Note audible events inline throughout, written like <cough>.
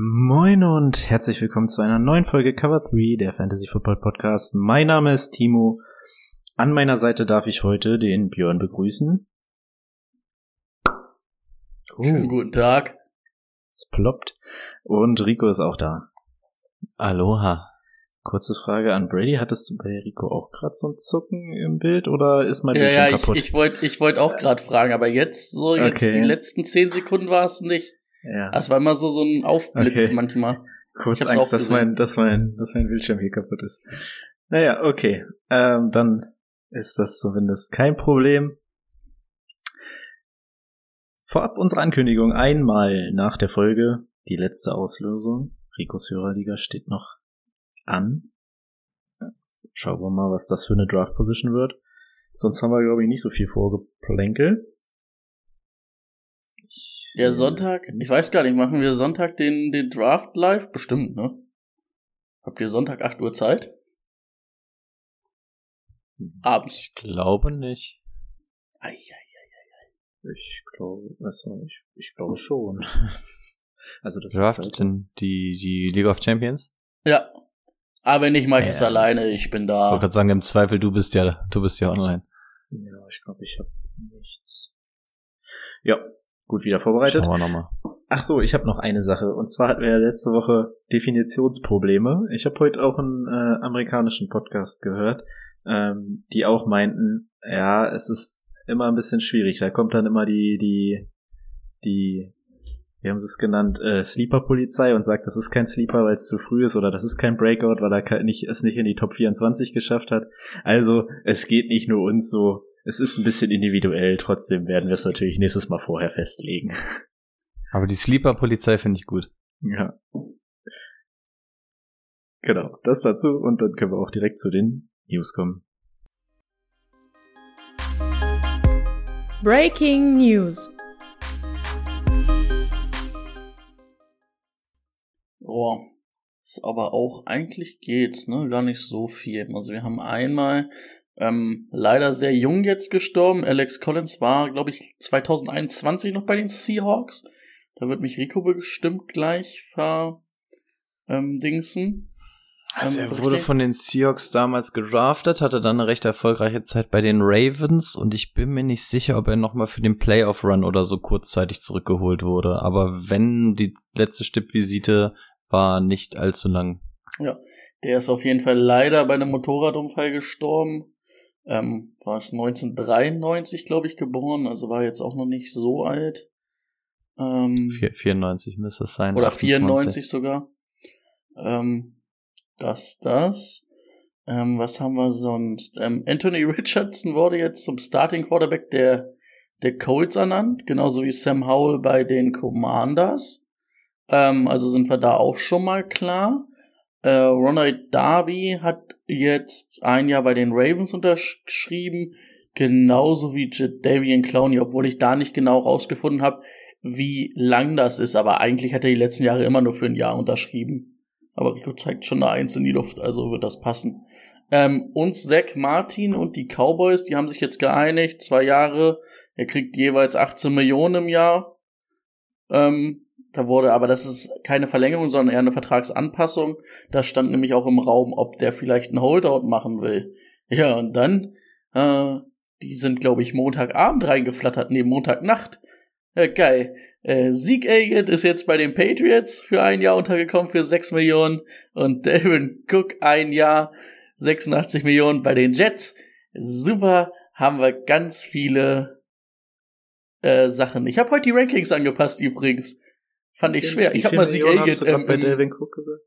Moin und herzlich willkommen zu einer neuen Folge Cover 3, der Fantasy Football Podcast. Mein Name ist Timo. An meiner Seite darf ich heute den Björn begrüßen. Oh. Schönen guten Tag. Es ploppt. Und Rico ist auch da. Aloha. Kurze Frage an Brady. Hattest du bei Rico auch gerade so ein Zucken im Bild oder ist mein Bildschirm ja, ja, kaputt? Ich, ich wollte ich wollt auch gerade fragen, aber jetzt, so jetzt Okay. die letzten zehn Sekunden war es nicht. Ja. Es war immer so, so ein Aufblitz Okay. manchmal. Kurz Angst, dass mein, dass mein, dass mein Bildschirm hier kaputt ist. Naja, okay. Ähm, dann ist das zumindest kein Problem. Vorab unsere Ankündigung einmal nach der Folge, die letzte Auslösung. Ricos Hörerliga steht noch an. Schauen wir mal, was das für eine Draft Position wird. Sonst haben wir, glaube ich, nicht so viel vorgeplänkel. Ich Der sehe- Sonntag, ich weiß gar nicht, machen wir Sonntag den, den Draft live? Bestimmt, ne? Habt ihr Sonntag 8 Uhr Zeit? Abends. Ich glaube nicht. Ei, ei, ei. Ich glaube, also ich, ich glaube schon. <laughs> also das ist Draft halt, die, die League of Champions? Ja. Aber wenn nicht, mach ich es Ja. alleine, ich bin Ich da. wollte gerade sagen, im Zweifel, du bist ja, du bist ja online. ja, ich glaube, ich habe nichts. Ja, gut wieder vorbereitet. Schauen wir nochmal. Ach so, ich habe noch eine Sache. Und zwar hatten wir ja letzte Woche Definitionsprobleme. Ich habe heute auch einen äh, amerikanischen Podcast gehört, ähm, die auch meinten, ja, es ist immer ein bisschen schwierig. Da kommt dann immer die, die, die, wie haben sie es genannt, äh, Sleeper-Polizei und sagt, das ist kein Sleeper, weil es zu früh ist oder das ist kein Breakout, weil er nicht, es nicht in die Top 24 geschafft hat. Also, es geht nicht nur uns so. Es ist ein bisschen individuell. Trotzdem werden wir es natürlich nächstes Mal vorher festlegen. <laughs> Aber die Sleeper-Polizei finde ich gut. Ja. Genau, das dazu und dann können wir auch direkt zu den News kommen. Breaking News. Boah. Ist aber auch, eigentlich geht's, ne? Gar nicht so viel. Also wir haben einmal ähm, leider sehr jung jetzt gestorben. Alex Collins war, glaube ich, 2021 noch bei den Seahawks. Da wird mich Rico bestimmt gleich ver ähm, dingsen. Also Ähm, er wurde von den Seahawks damals gedraftet, hatte dann eine recht erfolgreiche Zeit bei den Ravens und ich bin mir nicht sicher, ob er nochmal für den Playoff-Run oder so kurzzeitig zurückgeholt wurde. Aber wenn die letzte Stippvisite war nicht allzu lang. Der ist auf jeden Fall leider bei einem Motorradunfall gestorben. Ähm, war es 1993, glaube ich, geboren, also war jetzt auch noch nicht so alt. Ähm, Vier- 94 müsste es sein. oder 28. 94 sogar. Ähm, das, das. Ähm, was haben wir sonst? Ähm, Anthony <laughs> Richardson wurde jetzt zum Starting Quarterback der, der Colts ernannt, genauso wie Sam Howell bei den Commanders. Ähm, also sind wir da auch schon mal klar. Äh, Ronald Darby hat jetzt ein Jahr bei den Ravens unterschrieben, genauso wie Davian Clowney, obwohl ich da nicht genau rausgefunden habe, wie lang das ist. Aber eigentlich hat er die letzten Jahre immer nur für ein Jahr unterschrieben. Aber Rico zeigt schon eine Eins in die Luft, also wird das passen. Ähm, und Zach Martin und die Cowboys, die haben sich jetzt geeinigt, zwei Jahre. Er kriegt jeweils 18 Millionen im Jahr. Ähm, da wurde, aber das ist keine Verlängerung, sondern eher eine Vertragsanpassung. Da stand nämlich auch im Raum, ob der vielleicht einen Holdout machen will. Ja, und dann, äh, die sind, glaube ich, Montagabend reingeflattert, nee, Montagnacht. Ja, geil. Äh, Zeke Elliott ist jetzt bei den Patriots für ein Jahr untergekommen für 6 Millionen und <laughs> Devin Cook ein Jahr 86 Millionen bei den Jets. Super, haben wir ganz viele äh, Sachen. Ich habe heute die Rankings angepasst übrigens. Fand ich schwer. Ich habe mal Zeke Millionen hast Elliott du ähm, bei in Delvin Cook gesagt?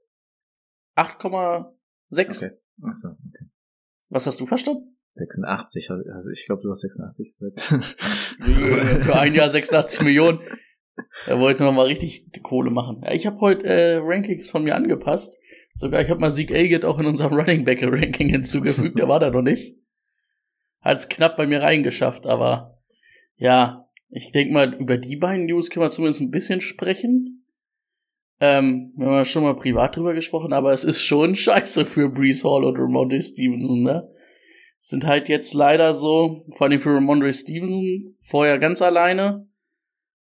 8,6. Okay. Achso, okay. Was hast du verstanden? 86, also ich glaube, du hast 86 gesagt. <laughs> Für ein Jahr 86 Millionen. er wollte noch mal richtig Kohle machen. Ja, ich habe heute äh, Rankings von mir angepasst. Sogar ich habe mal Sieg Agate auch in unserem <laughs> Running Back Ranking hinzugefügt. der war da noch nicht. Hat es knapp bei mir reingeschafft, aber ja, ich denke mal, über die beiden News können wir zumindest ein bisschen sprechen. Ähm, wir haben schon mal privat drüber gesprochen, aber es ist schon <laughs> scheiße für Brees Hall und Ramondre Stevenson, ne? Sind halt jetzt leider so, vor allem für Ramondre Stevenson, vorher ganz alleine,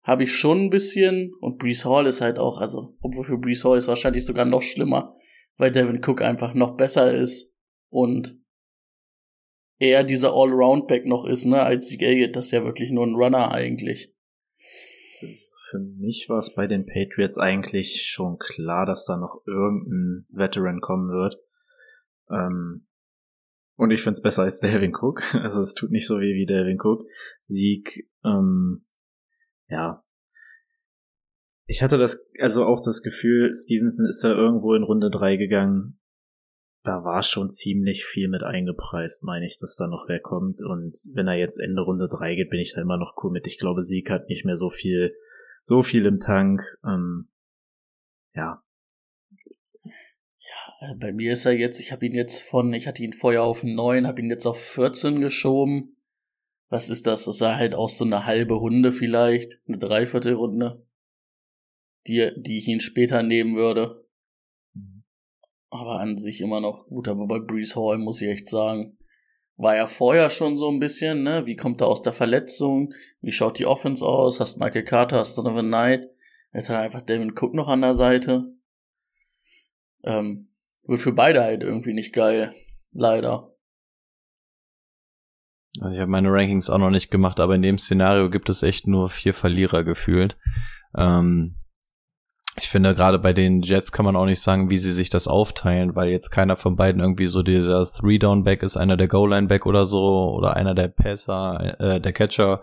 habe ich schon ein bisschen, und Brees Hall ist halt auch, also, obwohl für Brees Hall ist wahrscheinlich sogar noch schlimmer, weil Devin Cook einfach noch besser ist und eher dieser All-Round-Back noch ist, ne, als Zeke Elliott, das ist ja wirklich nur ein Runner eigentlich. Für mich war es bei den Patriots eigentlich schon klar, dass da noch irgendein Veteran kommen wird. Ähm, und ich find's besser als Delvin Cook. <laughs> Also es tut nicht so weh wie Delvin Cook. Sieg, ähm, ja. Ich hatte das, also auch das Gefühl, Stevenson ist ja irgendwo in Runde drei gegangen. Da war schon ziemlich viel mit eingepreist, meine ich, dass da noch wer kommt. Und wenn er jetzt Ende Runde drei geht, bin ich da immer noch cool mit. Ich glaube, Sieg hat nicht mehr so viel so viel im Tank. Ähm, ja. Ja, äh, bei mir ist er jetzt, ich habe ihn jetzt von, ich hatte ihn vorher auf 9, habe ihn jetzt auf 14 geschoben. Was ist das? Das ist halt auch so eine halbe Hunde vielleicht, eine Dreiviertelrunde, die, die ich ihn später nehmen würde. Aber an sich immer noch gut, aber bei Breeze Hall muss ich echt sagen, war ja vorher schon so ein bisschen, ne? Wie kommt er aus der Verletzung? Wie schaut die Offense aus? Hast Michael Carter, hast Donovan Knight. Jetzt hat er einfach Devin Cook noch an der Seite. Ähm, wird für beide halt irgendwie nicht geil. Leider. Also ich habe meine Rankings auch noch nicht gemacht, aber in dem Szenario gibt es echt nur vier Verlierer gefühlt. Ähm, ich finde, gerade bei den Jets kann man auch nicht sagen, wie sie sich das aufteilen, weil jetzt keiner von beiden irgendwie so dieser Three-Down-Back ist, einer der Goal-Line-Back oder so, oder einer der Passer, äh, der Catcher,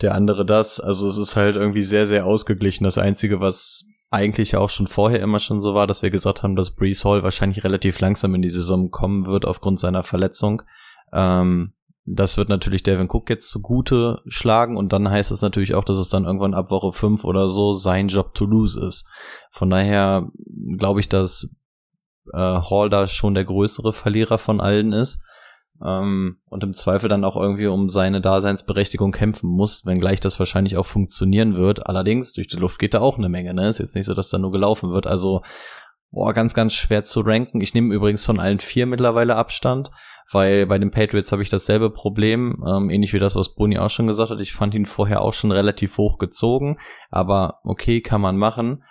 der andere das. Also es ist halt irgendwie sehr, sehr ausgeglichen. Das Einzige, was eigentlich auch schon vorher immer schon so war, dass wir gesagt haben, dass Brees Hall wahrscheinlich relativ langsam in die Saison kommen wird aufgrund seiner Verletzung. Ähm, das wird natürlich Devin Cook jetzt zugute schlagen und dann heißt es natürlich auch, dass es dann irgendwann ab Woche 5 oder so sein Job to lose ist. Von daher glaube ich, dass äh, Hall da schon der größere Verlierer von allen ist ähm, und im Zweifel dann auch irgendwie um seine Daseinsberechtigung kämpfen muss, wenngleich das wahrscheinlich auch funktionieren wird. Allerdings, durch die Luft geht da auch eine Menge, ne? Ist jetzt nicht so, dass da nur gelaufen wird. Also Boah, ganz, ganz schwer zu ranken. Ich nehme übrigens von allen vier mittlerweile Abstand, weil bei den Patriots habe ich dasselbe Problem, ähm, ähnlich wie das, was Boni auch schon gesagt hat. Ich fand ihn vorher auch schon relativ hoch gezogen, aber okay, kann man machen.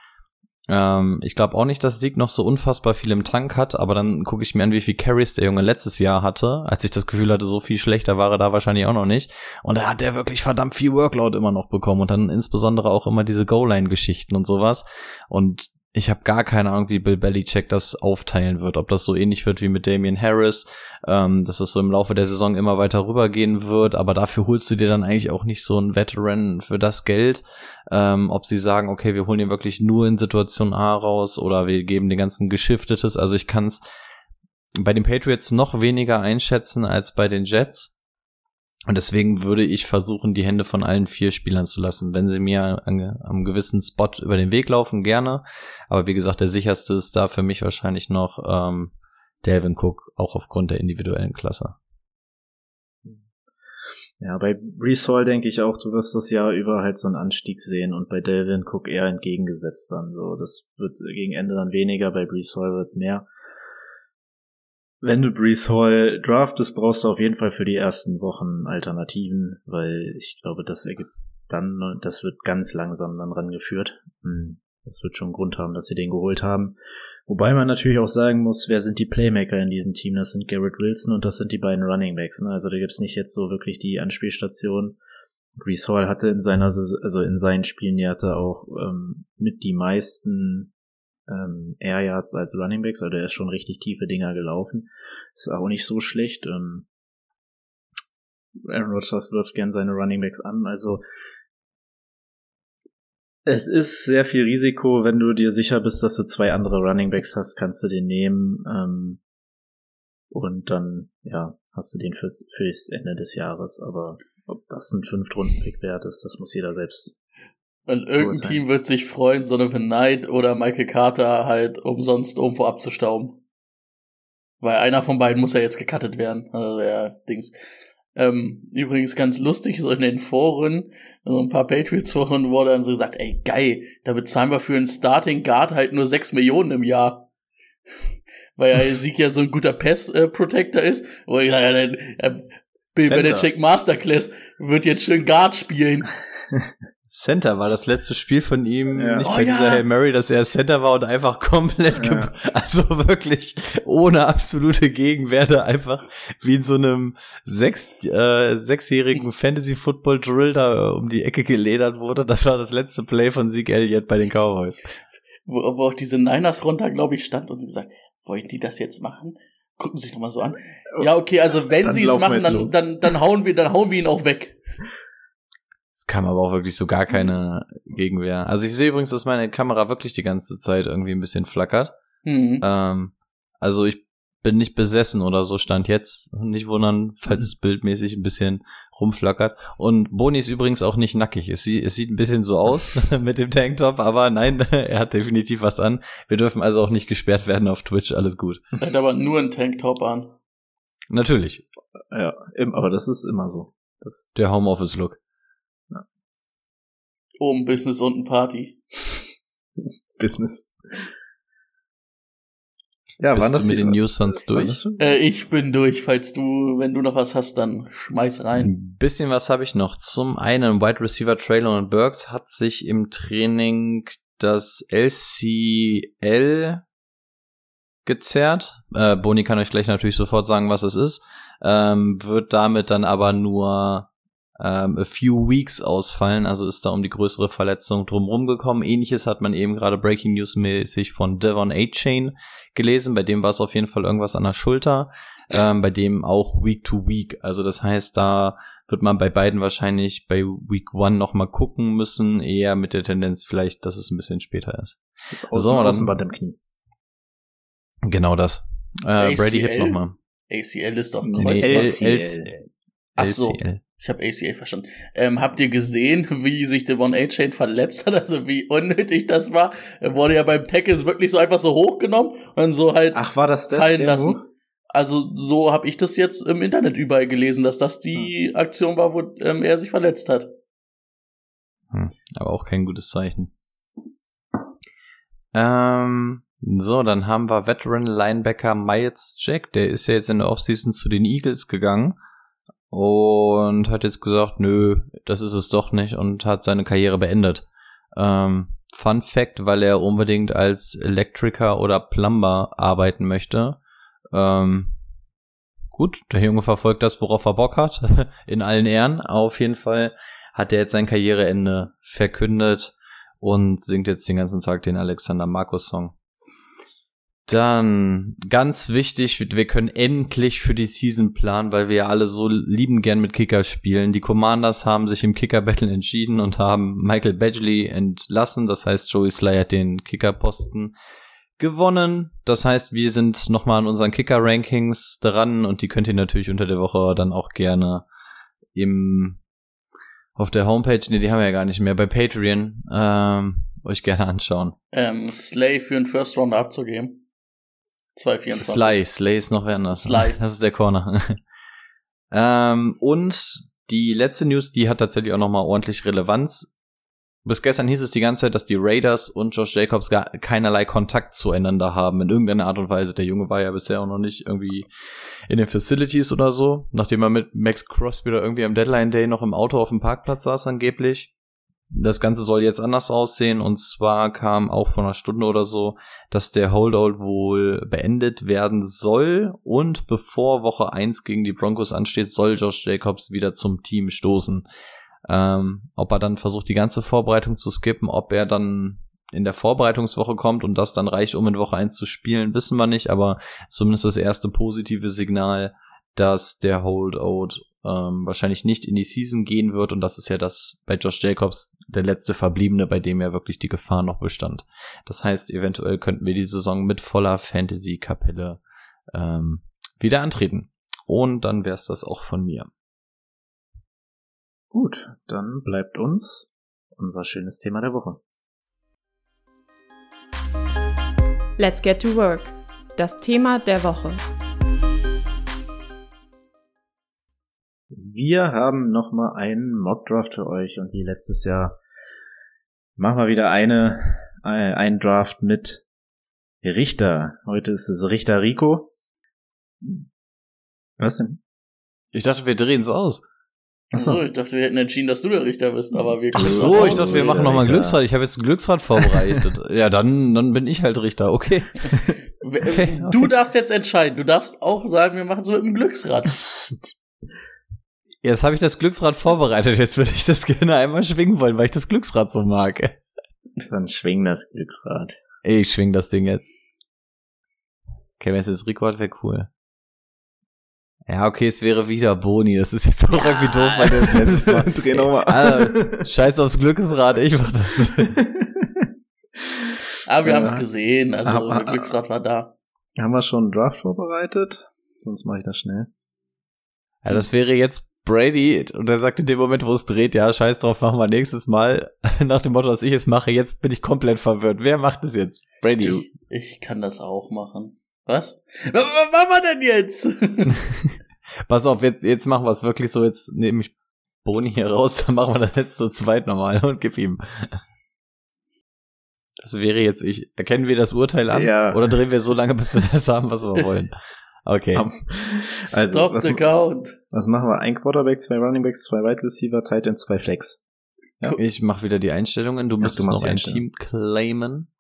Ähm, ich glaube auch nicht, dass Sieg noch so unfassbar viel im Tank hat, aber dann gucke ich mir an, wie viel Carries der Junge letztes Jahr hatte, als ich das Gefühl hatte, so viel schlechter war er da wahrscheinlich auch noch nicht. Und da hat er wirklich verdammt viel Workload immer noch bekommen und dann insbesondere auch immer diese Goal-Line-Geschichten und sowas. Und ich habe gar keine Ahnung, wie Bill Belichick das aufteilen wird. Ob das so ähnlich wird wie mit Damian Harris, ähm, dass es so im Laufe der Saison immer weiter rübergehen wird, aber dafür holst du dir dann eigentlich auch nicht so einen Veteran für das Geld. Ähm, ob sie sagen, okay, wir holen ihn wirklich nur in Situation A raus oder wir geben den ganzen Geschiftetes. Also ich kann es bei den Patriots noch weniger einschätzen als bei den Jets. Und deswegen würde ich versuchen, die Hände von allen vier Spielern zu lassen. Wenn sie mir an, am gewissen Spot über den Weg laufen, gerne. Aber wie gesagt, der sicherste ist da für mich wahrscheinlich noch ähm, Delvin Cook, auch aufgrund der individuellen Klasse. Ja, bei Brees Hall denke ich auch, du wirst das Jahr über halt so einen Anstieg sehen und bei Delvin Cook eher entgegengesetzt dann. So, das wird gegen Ende dann weniger, bei Brees Hall wird's mehr wenn du Brees Hall draftest, brauchst du auf jeden Fall für die ersten Wochen Alternativen, weil ich glaube, das ergibt dann, das wird ganz langsam dann rangeführt. Hm, das wird schon Grund haben, dass sie den geholt haben. Wobei man natürlich auch sagen muss, wer sind die Playmaker in diesem Team? Das sind Garrett Wilson und das sind die beiden Running Backs. Ne? Also da gibt's nicht jetzt so wirklich die Anspielstation. Brees Hall hatte in seiner, also in seinen Spielen, die hatte auch ähm, mit die meisten ähm, Air Yards als Running Backs, also er ist schon richtig tiefe Dinger gelaufen. Ist auch nicht so schlecht. Ähm, Aaron Rodgers wirft gern seine Running Backs an, also es ist sehr viel Risiko, wenn du dir sicher bist, dass du zwei andere Running Backs hast, kannst du den nehmen ähm, und dann ja hast du den fürs, fürs Ende des Jahres. Aber ob das ein Fünftrunden-Pick wert ist, das muss jeder selbst Und irgendein Team wird sich freuen, Donovan Knight oder Michael Carter halt umsonst irgendwo abzustauben. Weil einer von beiden muss ja jetzt gecuttet werden. Also ja, Dings. Ähm, übrigens ganz lustig, so in den Foren, so ein paar Patriots-Foren wurde dann so gesagt, ey, geil, da bezahlen wir für einen Starting Guard halt nur 6 Millionen im Jahr. <laughs> Weil ja Sieg ja so ein guter Pass-Protector ist. Wo ich sage, ja, dann, Bill Belichick Masterclass wird jetzt schön Guard spielen. <laughs> Center war das letzte Spiel von ihm, ja. nicht oh, bei ja. dieser Hail Mary, dass er Center war und einfach komplett, ja. <laughs> also wirklich ohne absolute Gegenwerte, einfach wie in so einem sechs, äh, sechsjährigen Fantasy Football Drill da um die Ecke geledert wurde. Das war das letzte Play von Zeke Elliott bei den Cowboys. Wo, wo auch diese Niners runter, glaube ich, stand und gesagt, wollen die das jetzt machen? Gucken Sie sich nochmal so an. Ja, okay, also wenn sie es machen, dann, dann, dann hauen wir, dann hauen wir ihn auch weg. Es kam aber auch wirklich so gar keine Gegenwehr. Also ich sehe übrigens, dass meine Kamera wirklich die ganze Zeit irgendwie ein bisschen flackert. Mhm. Ähm, also ich bin nicht besessen oder so, stand jetzt. Nicht wundern, falls es bildmäßig ein bisschen rumflackert. Und Boni ist übrigens auch nicht nackig. Es, sieht, es sieht ein bisschen so aus <laughs> <laughs> mit dem Tanktop, aber nein, <laughs> er hat definitiv was an. Wir dürfen also auch nicht gesperrt werden auf Twitch, alles gut. Er hat aber nur einen Tanktop an. Natürlich. Ja, aber das ist immer so. Das Der Homeoffice-Look. Oben Business, unten Party. Business. Ja, Bist waren das mit den News sonst durch? Äh, ich bin durch. Falls du, wenn du noch was hast, dann schmeiß rein. Ein bisschen was habe ich noch. Zum einen, Wide Receiver Traylon Burks hat sich im Training das LCL gezerrt. Äh, Boni kann euch gleich natürlich sofort sagen, was es ist. Ähm, wird damit dann aber nur ähm, a few weeks ausfallen, also ist da um die größere Verletzung drumherum gekommen. Ähnliches hat man eben gerade Breaking News mäßig von Devon A-Chain gelesen, bei dem war es auf jeden Fall irgendwas an der Schulter, ähm, bei dem auch Week to Week, also das heißt, da wird man bei beiden wahrscheinlich bei Week One noch mal gucken müssen, eher mit der Tendenz vielleicht, dass es ein bisschen später ist. Das ist außen, so, Außenband im Knie. Genau das. Äh, Brady Hip nochmal. ACL ist doch Kreuzband. Nee, LCL. Ach so. Ich habe ACA verstanden. Ähm, habt ihr gesehen, <laughs> wie sich Devon A-Chain verletzt hat? Also wie unnötig das war? Er wurde ja beim Tackles wirklich so einfach so hochgenommen und so halt Ach, war das das, fallen lassen. Hoch? Also so habe ich das jetzt im Internet überall gelesen, dass das die so. Aktion war, wo ähm, er sich verletzt hat. Hm, aber auch kein gutes Zeichen. Ähm, so, dann haben wir Veteran Linebacker Miles Jack. Der ist ja jetzt in der Offseason zu den Eagles gegangen und hat jetzt gesagt, nö, das ist es doch nicht und hat seine Karriere beendet. Ähm, Fun Fact, weil er unbedingt als Elektriker oder Plumber arbeiten möchte. Ähm, gut, der Junge verfolgt das, worauf er Bock hat, <laughs> in allen Ehren. Auf jeden Fall hat er jetzt sein Karriereende verkündet und singt jetzt den ganzen Tag den Alexander Markus Song. Dann ganz wichtig, wir können endlich für die Season planen, weil wir ja alle so lieben gern mit Kicker spielen. Die Commanders haben sich im Kicker Battle entschieden und haben Michael Badgley entlassen. Das heißt, Joey Sly hat den Kicker-Posten gewonnen. Das heißt, wir sind nochmal an unseren Kicker-Rankings dran und die könnt ihr natürlich unter der Woche dann auch gerne im auf der Homepage, nee, die haben wir ja gar nicht mehr, bei Patreon ähm, euch gerne anschauen. Ähm, Slay für einen First Rounder abzugeben. 2,24. Sly, Sly ist noch wer anders. Sly. Das ist der Corner. <laughs> ähm, und die letzte News, die hat tatsächlich auch nochmal ordentlich Relevanz. Bis gestern hieß es die ganze Zeit, dass die Raiders und Josh Jacobs gar keinerlei Kontakt zueinander haben, in irgendeiner Art und Weise. Der Junge war ja bisher auch noch nicht irgendwie in den Facilities oder so, nachdem er mit Max Crosby da irgendwie am Deadline Day noch im Auto auf dem Parkplatz saß angeblich das Ganze soll jetzt anders aussehen. Und zwar kam auch vor einer Stunde oder so, dass der Holdout wohl beendet werden soll. Und bevor Woche 1 gegen die Broncos ansteht, soll Josh Jacobs wieder zum Team stoßen. Ähm, ob er dann versucht, die ganze Vorbereitung zu skippen, ob er dann in der Vorbereitungswoche kommt und das dann reicht, um in Woche 1 zu spielen, wissen wir nicht, aber zumindest das erste positive Signal, dass der Holdout ähm, wahrscheinlich nicht in die Season gehen wird und das ist ja das bei Josh Jacobs der letzte Verbliebene, bei dem ja wirklich die Gefahr noch bestand. Das heißt, eventuell könnten wir die Saison mit voller Fantasy-Kapelle ähm, wieder antreten. Und dann wär's das auch von mir. Gut, dann bleibt uns unser schönes Thema der Woche. Let's get to work. Das Thema der Woche. Wir haben nochmal einen Mockdraft für euch und wie letztes Jahr machen wir wieder eine, äh, einen Draft mit Richter. Heute ist es Richter Rico. Was denn? Ich dachte, wir drehen es aus. Achso, ich dachte, wir hätten entschieden, dass du der Richter bist, aber wir Ach können so, ich dachte, wir machen nochmal ein. Glücksrad. Ich habe jetzt ein Glücksrad vorbereitet. <laughs> ja, dann, dann bin ich halt Richter. Okay. <laughs> W- Du darfst jetzt entscheiden. Du darfst auch sagen, wir machen es mit dem Glücksrad. <laughs> Jetzt habe ich das Glücksrad vorbereitet. Jetzt würde ich das gerne einmal schwingen wollen, weil ich das Glücksrad so mag. Dann schwing das Glücksrad. Ich schwing das Ding jetzt. Okay, wenn es jetzt hat, wäre cool. Ja, okay, es wäre wieder Boni. Das ist jetzt auch irgendwie doof, weil der das <laughs> letztes Mal. Dreh nochmal. Alter, scheiß aufs Glücksrad, ich mach das. <laughs> Aber wir Ja. haben es gesehen, also Aber- der Glücksrad war da. Haben wir schon einen Draft vorbereitet? Sonst mache ich das schnell. Ja, das wäre jetzt Brady und er sagt in dem Moment, wo es dreht, ja, scheiß drauf, machen wir nächstes Mal. <laughs> Nach dem Motto, dass ich es mache, jetzt bin ich komplett verwirrt. Wer macht es jetzt? Brady. Ich, ich kann das auch machen. Was? Was, was machen wir denn jetzt? <laughs> <laughs> Pass auf, jetzt, jetzt machen wir es wirklich so, jetzt nehme ich Boni hier raus, dann machen wir das jetzt so zweit nochmal und gib ihm. Das wäre jetzt ich. Erkennen wir das Urteil an? Ja. Oder drehen wir so lange, bis wir das haben, was wir wollen? Okay. Also, Stop was, the count. was machen wir? Ein Quarterback, zwei Runningbacks, zwei Wide Receiver, Tight End, zwei Flex. Ich mache wieder die Einstellungen. Du Ja, müsstest du machst noch ein Team claimen.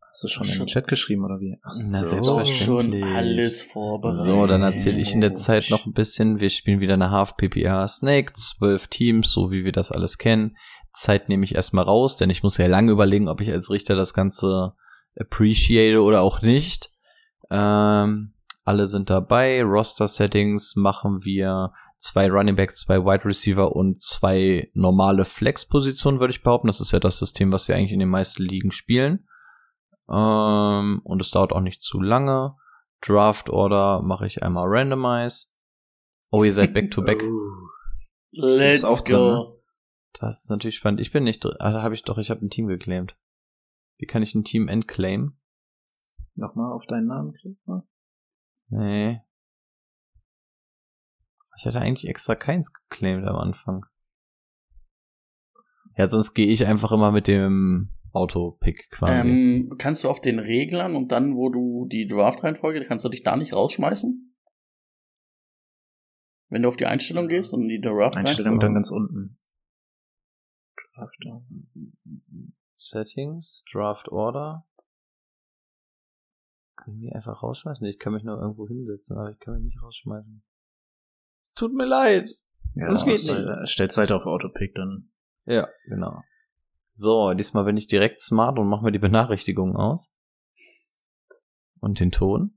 Hast du schon Schon. in den Chat geschrieben oder wie? Ach so. Selbstverständlich. schon alles vorbereitet. So, dann erzähle ich in der Zeit noch ein bisschen. Wir spielen wieder eine Half PPR Snake, zwölf Teams, so wie wir das alles kennen. Zeit nehme ich erstmal raus, denn ich muss ja lange überlegen, ob ich als Richter das Ganze appreciate oder auch nicht. Ähm, alle sind dabei. Roster Settings machen wir zwei Running Backs, zwei Wide Receiver und zwei normale Flex-Positionen, würde ich behaupten. Das ist ja das System, was wir eigentlich in den meisten Ligen spielen. Ähm, und es dauert auch nicht zu lange. Draft Order mache ich einmal Randomize. Oh, ihr seid back to back. <laughs> Oh. Let's go. drin, ne? Das ist natürlich spannend. Ich bin nicht drin. Ah, habe ich doch, ich habe ein Team geclaimed. Wie kann ich ein Team entclaim? Nochmal auf deinen Namen klicken. Nee. Ich hatte eigentlich extra keins geclaimed am Anfang. Ja, sonst gehe ich einfach immer mit dem Auto-Pick quasi. Ähm, kannst du auf den Reglern und dann, wo du die Draft-Reihenfolge, kannst du dich da nicht rausschmeißen? Wenn du auf die Einstellung gehst und die Draft Einstellung dann ganz unten. Draft. Settings, Draft Order. Kann ich mich einfach rausschmeißen? Ich kann mich nur irgendwo hinsetzen, aber ich kann mich nicht rausschmeißen. Es tut mir leid. Ja, Das geht das, nicht. Stellt Seite auf Autopick, dann Ja, genau. So, diesmal bin ich direkt smart und mache mir die Benachrichtigungen aus. Und den Ton.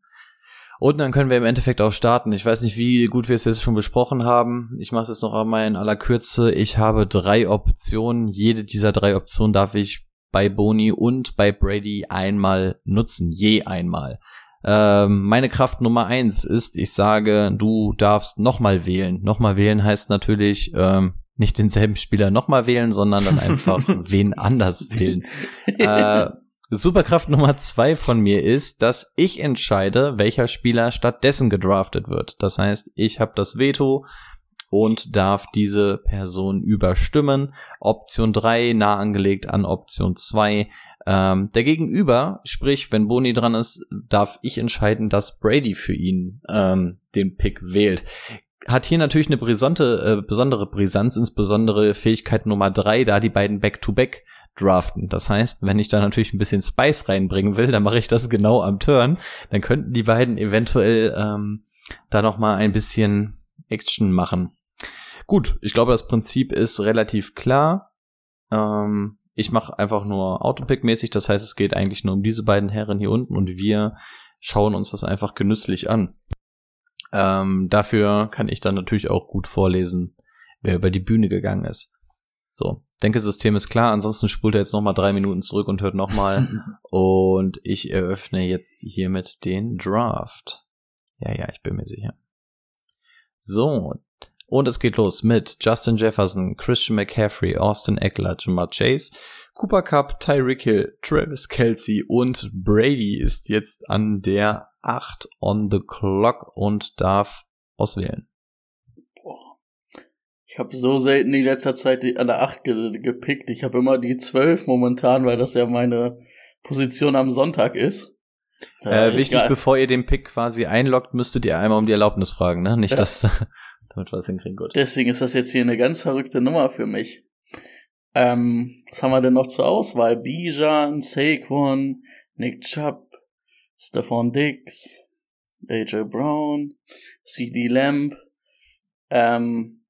Und dann können wir im Endeffekt auch starten. Ich weiß nicht, wie gut wir es jetzt schon besprochen haben. Ich mache es jetzt noch einmal in aller Kürze. Ich habe drei Optionen. Jede dieser drei Optionen darf ich bei Boni und bei Brady einmal nutzen. Je einmal. Ähm, meine Kraft Nummer eins ist, ich sage, du darfst nochmal wählen. Nochmal wählen heißt natürlich ähm, nicht denselben Spieler nochmal wählen, sondern dann einfach <laughs> wen anders wählen. Äh, Superkraft Nummer zwei von mir ist, dass ich entscheide, welcher Spieler stattdessen gedraftet wird. Das heißt, ich habe das Veto und darf diese Person überstimmen. Option drei nah angelegt an Option zwei. Ähm, der Gegenüber, sprich, wenn Boni dran ist, darf ich entscheiden, dass Brady für ihn ähm, den Pick wählt. Hat hier natürlich eine brisante, äh, besondere Brisanz, insbesondere Fähigkeit Nummer drei, da die beiden Back-to-Back draften. Das heißt, wenn ich da natürlich ein bisschen Spice reinbringen will, dann mache ich das genau am Turn. Dann könnten die beiden eventuell ähm, da noch mal ein bisschen Action machen. Gut, ich glaube, das Prinzip ist relativ klar. Ähm, ich mache einfach nur Autopick-mäßig, das heißt, es geht eigentlich nur um diese beiden Herren hier unten und wir schauen uns das einfach genüsslich an. Ähm, dafür kann ich dann natürlich auch gut vorlesen, wer über die Bühne gegangen ist. So, denke, System ist klar. Ansonsten spult er jetzt noch mal drei Minuten zurück und hört noch mal. <laughs> und ich eröffne jetzt hiermit den Draft. Ja, ja, ich bin mir sicher. So, Und es geht los mit Justin Jefferson, Christian McCaffrey, Austin Eckler, Jamar Chase, Cooper Cup, Tyreek Hill, Travis Kelsey und Brady ist jetzt an der 8 on the clock und darf auswählen. Ich habe so selten in letzter Zeit an der 8 ge gepickt. Ich habe immer die 12 momentan, weil das ja meine Position am Sonntag ist. Äh, wichtig, bevor ihr den Pick quasi einloggt, müsstet ihr einmal um die Erlaubnis fragen, ne? Nicht, ja. dass damit was hinkriegen gut. Deswegen ist das jetzt hier eine ganz verrückte Nummer für mich. Ähm, was haben wir denn noch zur Auswahl? Bijan, Saquon, Nick Chubb, Stephon Diggs, AJ Brown, CD Lamb. Ähm,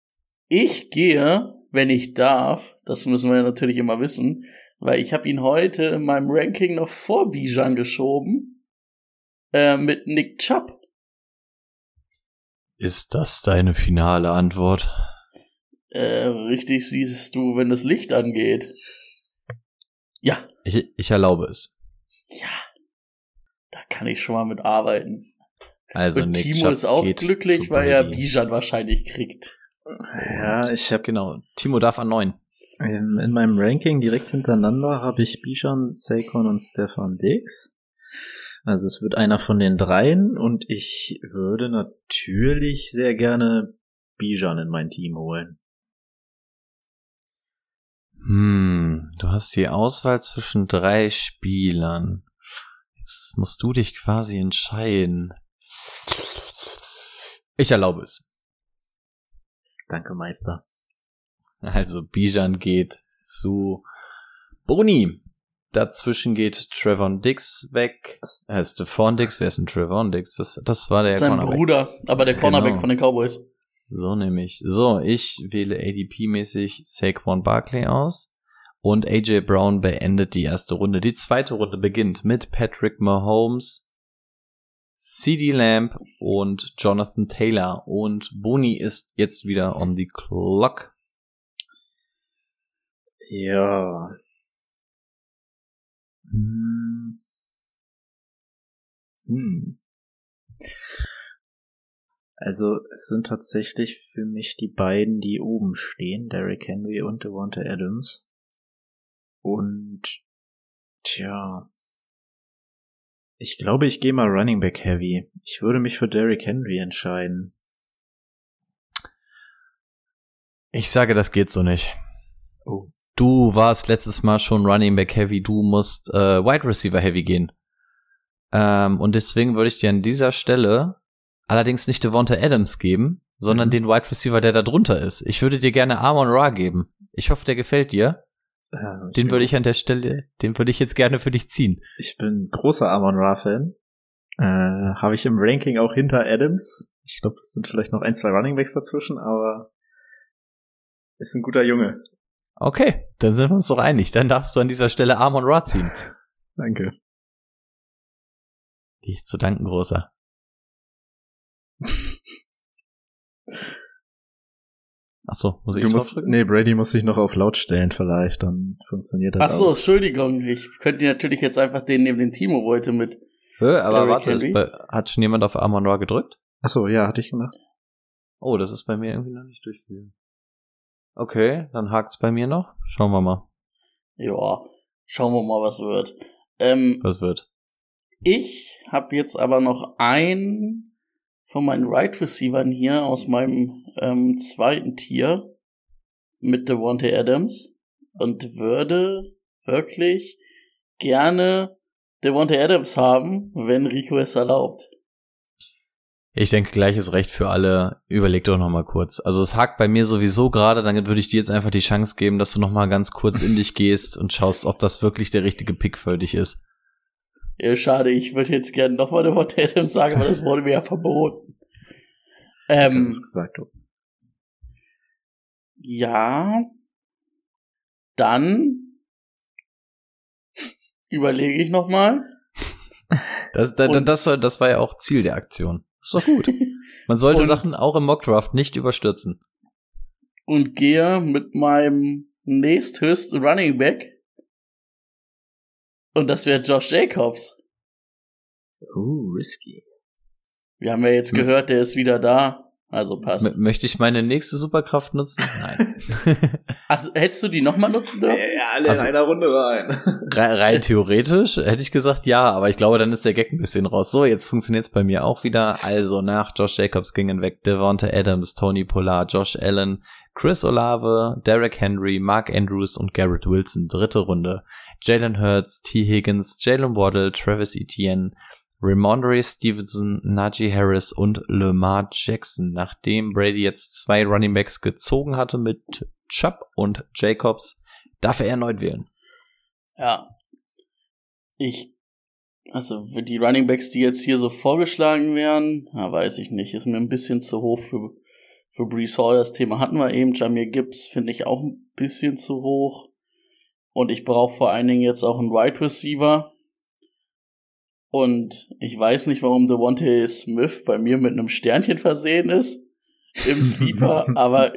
ich gehe, wenn ich darf, das müssen wir natürlich immer wissen, weil ich habe ihn heute in meinem Ranking noch vor Bijan geschoben, äh, mit Nick Chubb. Ist das deine finale Antwort? Äh, richtig siehst du, wenn das Licht angeht. Ja. Ich, ich erlaube es. Ja. Da kann ich schon mal mit arbeiten. Also Und Timo Chubb ist auch glücklich, weil er Bijan wahrscheinlich kriegt. Ja, ich habe genau. Timo darf an neun. In meinem Ranking direkt hintereinander habe ich Bijan, Saquon und Stefan Diggs. Also es wird einer von den dreien und ich würde natürlich sehr gerne Bijan in mein Team holen. Hm, du hast die Auswahl zwischen drei Spielern. Jetzt musst du dich quasi entscheiden. Ich erlaube es. Danke, Meister. Also Bijan geht zu Boni. Dazwischen geht Trevon Dix weg. Äh, Stephon Dix, wer ist denn Trevon Dix? Das, das war der Sein Cornerback. Bruder, aber der Cornerback genau. von den Cowboys. So nämlich. So, ich wähle ADP-mäßig Saquon Barkley aus. Und AJ Brown beendet die erste Runde. Die zweite Runde beginnt mit Patrick Mahomes, CD Lamb und Jonathan Taylor. Und Boni ist jetzt wieder on the clock. Ja. Hm. Hm. Also es sind tatsächlich für mich die beiden, die oben stehen, Derrick Henry und Devonta Adams. Und tja, ich glaube, ich gehe mal Running Back Heavy. Ich würde mich für Derrick Henry entscheiden. Ich sage, das geht so nicht. Oh. Du warst letztes Mal schon Running Back Heavy, du musst äh, Wide Receiver Heavy gehen. Ähm, und deswegen würde ich dir an dieser Stelle allerdings nicht Devonta Adams geben, sondern mhm. den Wide Receiver, der da drunter ist. Ich würde dir gerne Amon Ra geben. Ich hoffe, der gefällt dir. Ja, den würde ich an der Stelle, den würde ich jetzt gerne für dich ziehen. Ich bin großer Amon Ra Fan. Äh, Habe ich im Ranking auch hinter Adams. Ich glaube, es sind vielleicht noch ein, zwei Running Backs dazwischen, aber ist ein guter Junge. Okay, dann sind wir uns doch einig. Dann darfst du an dieser Stelle Amon Ra ziehen. <laughs> Danke. Dich zu danken, großer. <laughs> Ach so, muss ich du musst, Nee, Brady muss sich noch auf laut stellen vielleicht, dann funktioniert das Ach so, auch. Entschuldigung, ich könnte natürlich jetzt einfach den neben den Timo wollte mit Hö, aber Derrick warte, bei, hat schon jemand auf Amon Ra gedrückt? Ach so, ja, hatte ich gemacht. Oh, das ist bei mir irgendwie noch nicht durchgegangen. Okay, dann hakt's bei mir noch. Schauen wir mal. Ja, schauen wir mal, was wird. Ähm, was wird? Ich habe jetzt aber noch ein von meinen Right Receivern hier aus meinem ähm, zweiten Tier mit Devonta Adams und würde wirklich gerne Devonta Adams haben, wenn Rico es erlaubt. Ich denke, gleiches Recht für alle. Überleg doch noch mal kurz. Also es hakt bei mir sowieso gerade, dann würde ich dir jetzt einfach die Chance geben, dass du noch mal ganz kurz in dich gehst und schaust, ob das wirklich der richtige Pick für dich ist. Ja, schade, ich würde jetzt gerne nochmal eine Wort <laughs> Adams sagen, aber das wurde mir ja verboten. Ähm, das ist gesagt. Du. Ja. Dann überlege ich nochmal. Das, das, das, das war ja auch Ziel der Aktion. Das war gut. <laughs> Man sollte Sachen auch im Mockdraft nicht überstürzen. Und gehe mit meinem nächsthöchsten Running Back und das wäre Josh Jacobs. Uh, risky. Wir haben ja jetzt gehört, der ist wieder da. Also passt. M möchte ich meine nächste Superkraft nutzen? Nein. <laughs> Ach, hättest du die nochmal nutzen dürfen? Ja, alle Also- in einer Runde rein. <laughs> Rein, rein theoretisch hätte ich gesagt ja, aber ich glaube, dann ist der Gag ein bisschen raus. So, jetzt funktioniert's bei mir auch wieder. Also nach Josh Jacobs gingen weg Devonta Adams, Tony Pollard, Josh Allen, Chris Olave, Derek Henry, Mark Andrews und Garrett Wilson. Dritte Runde. Jalen Hurts, T. Higgins, Jalen Waddle, Travis Etienne, Ramondre Stevenson, Najee Harris und Lamar Jackson. Nachdem Brady jetzt zwei Running Backs gezogen hatte mit Chubb und Jacobs, darf er erneut wählen. Ja. Ich, also die Running Backs, die jetzt hier so vorgeschlagen werden, ja, weiß ich nicht, ist mir ein bisschen zu hoch für, für Brees Hall. Das Thema hatten wir eben. Jamir Gibbs finde ich auch ein bisschen zu hoch. Und ich brauche vor allen Dingen jetzt auch einen Wide Receiver. Und ich weiß nicht, warum Devontae Smith bei mir mit einem Sternchen versehen ist im Sleeper, <laughs> aber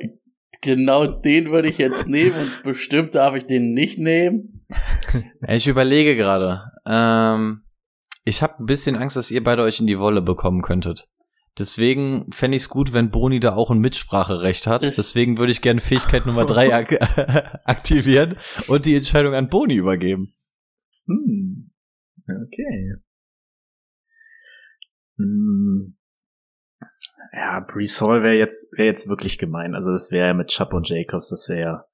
genau den würde ich jetzt nehmen und bestimmt darf ich den nicht nehmen. Ich überlege gerade. Ähm, ich habe ein bisschen Angst, dass ihr beide euch in die Wolle bekommen könntet. Deswegen fände ich es gut, wenn Boni da auch ein Mitspracherecht hat. <laughs> Deswegen würde ich gerne Fähigkeit Nummer drei ak <laughs> aktivieren und die Entscheidung an Boni übergeben. Hm. Okay. Hm. Ja, Brees Hall wäre jetzt, wäre jetzt wirklich gemein. Also das wäre ja mit Chubb und Jacobs, das wäre ja,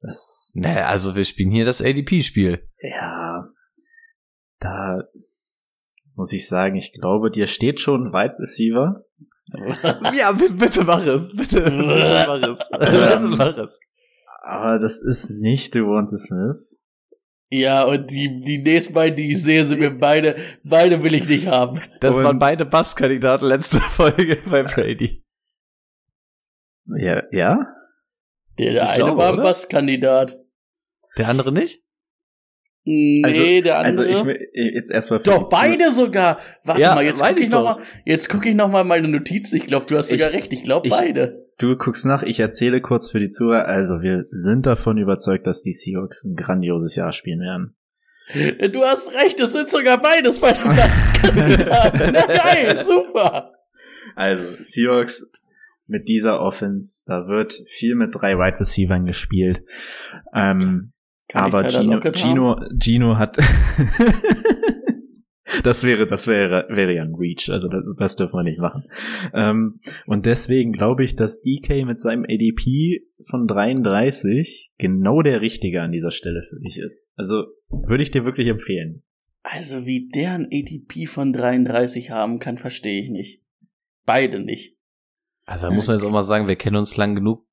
das, Naja, also wir spielen hier das ADP-Spiel. ja, da muss ich sagen, ich glaube, dir steht schon Wide Receiver. <laughs> Ja, bitte mach es. Bitte, bitte mach es. <laughs> Bitte mach es. Aber das ist nicht Devonta Smith. Ja, und die, die nächsten beiden, die ich sehe, sind mir beide, beide will ich nicht haben. Das Und- waren beide Basskandidaten letzte <laughs> Folge bei Brady. Ja, ja? Der, der eine glaube, war ein? Basskandidat. Der andere nicht? Nee, Also- der andere. Also ich jetzt erstmal doch, beide sogar. Warte Ja, mal, jetzt gucke ich ich noch mal, jetzt gucke ich noch mal meine Notizen. Ich glaube, du hast Ich- sogar recht. Ich glaube beide. Du guckst nach, ich erzähle kurz für die Zuhörer. Also, wir sind davon überzeugt, dass die Seahawks ein grandioses Jahr spielen werden. Du hast recht, es sind sogar beides meine Basskandidaten. Na geil, super. Also, Seahawks mit dieser Offense, da wird viel mit drei Wide Receivern gespielt. Ähm, Kann ich aber Gino? Gino, Gino hat. <laughs> das wäre, das wäre, wäre ja ein Reach. Also das, das dürfen wir nicht machen. Ähm, und deswegen glaube ich, dass DK mit seinem ADP von 33 genau der Richtige an dieser Stelle für dich ist. Also würde ich dir wirklich empfehlen. Also, wie der ein ATP von 33 haben kann, verstehe ich nicht. Beide nicht. Also da muss man jetzt auch mal sagen, wir kennen uns lang genug.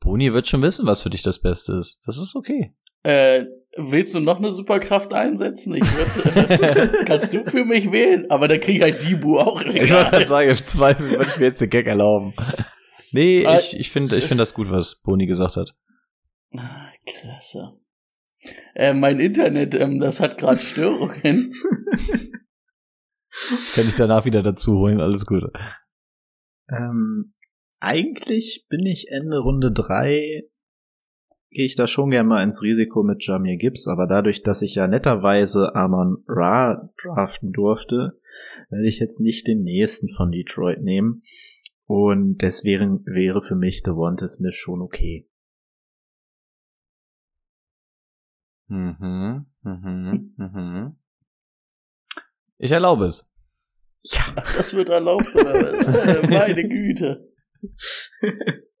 Boni wird schon wissen, was für dich das Beste ist. Das ist okay. Äh, willst du noch eine Superkraft einsetzen? Ich würd, <laughs> kannst du für mich wählen? Aber dann krieg ich halt Dibu auch Ich wollte gerade egal. sagen, im Zweifel würde ich mir jetzt den Gag erlauben. Nee, Ah. ich, ich finde ich finde das gut, was Boni gesagt hat. Ah, Klasse. Äh, mein Internet, ähm, das hat gerade Störungen. <laughs> Kann ich danach wieder dazu holen, alles gut. Ähm, eigentlich bin ich Ende Runde drei gehe ich da schon gerne mal ins Risiko mit Jamir Gibbs, aber dadurch, dass ich ja netterweise Amon Ra draften durfte, werde ich jetzt nicht den nächsten von Detroit nehmen. Und deswegen wäre für mich Devonta Smith schon okay. Mhm, mhm, mhm. Ich erlaube es. Ach, das wird erlaubt, oder was? <laughs> Meine Güte. <laughs>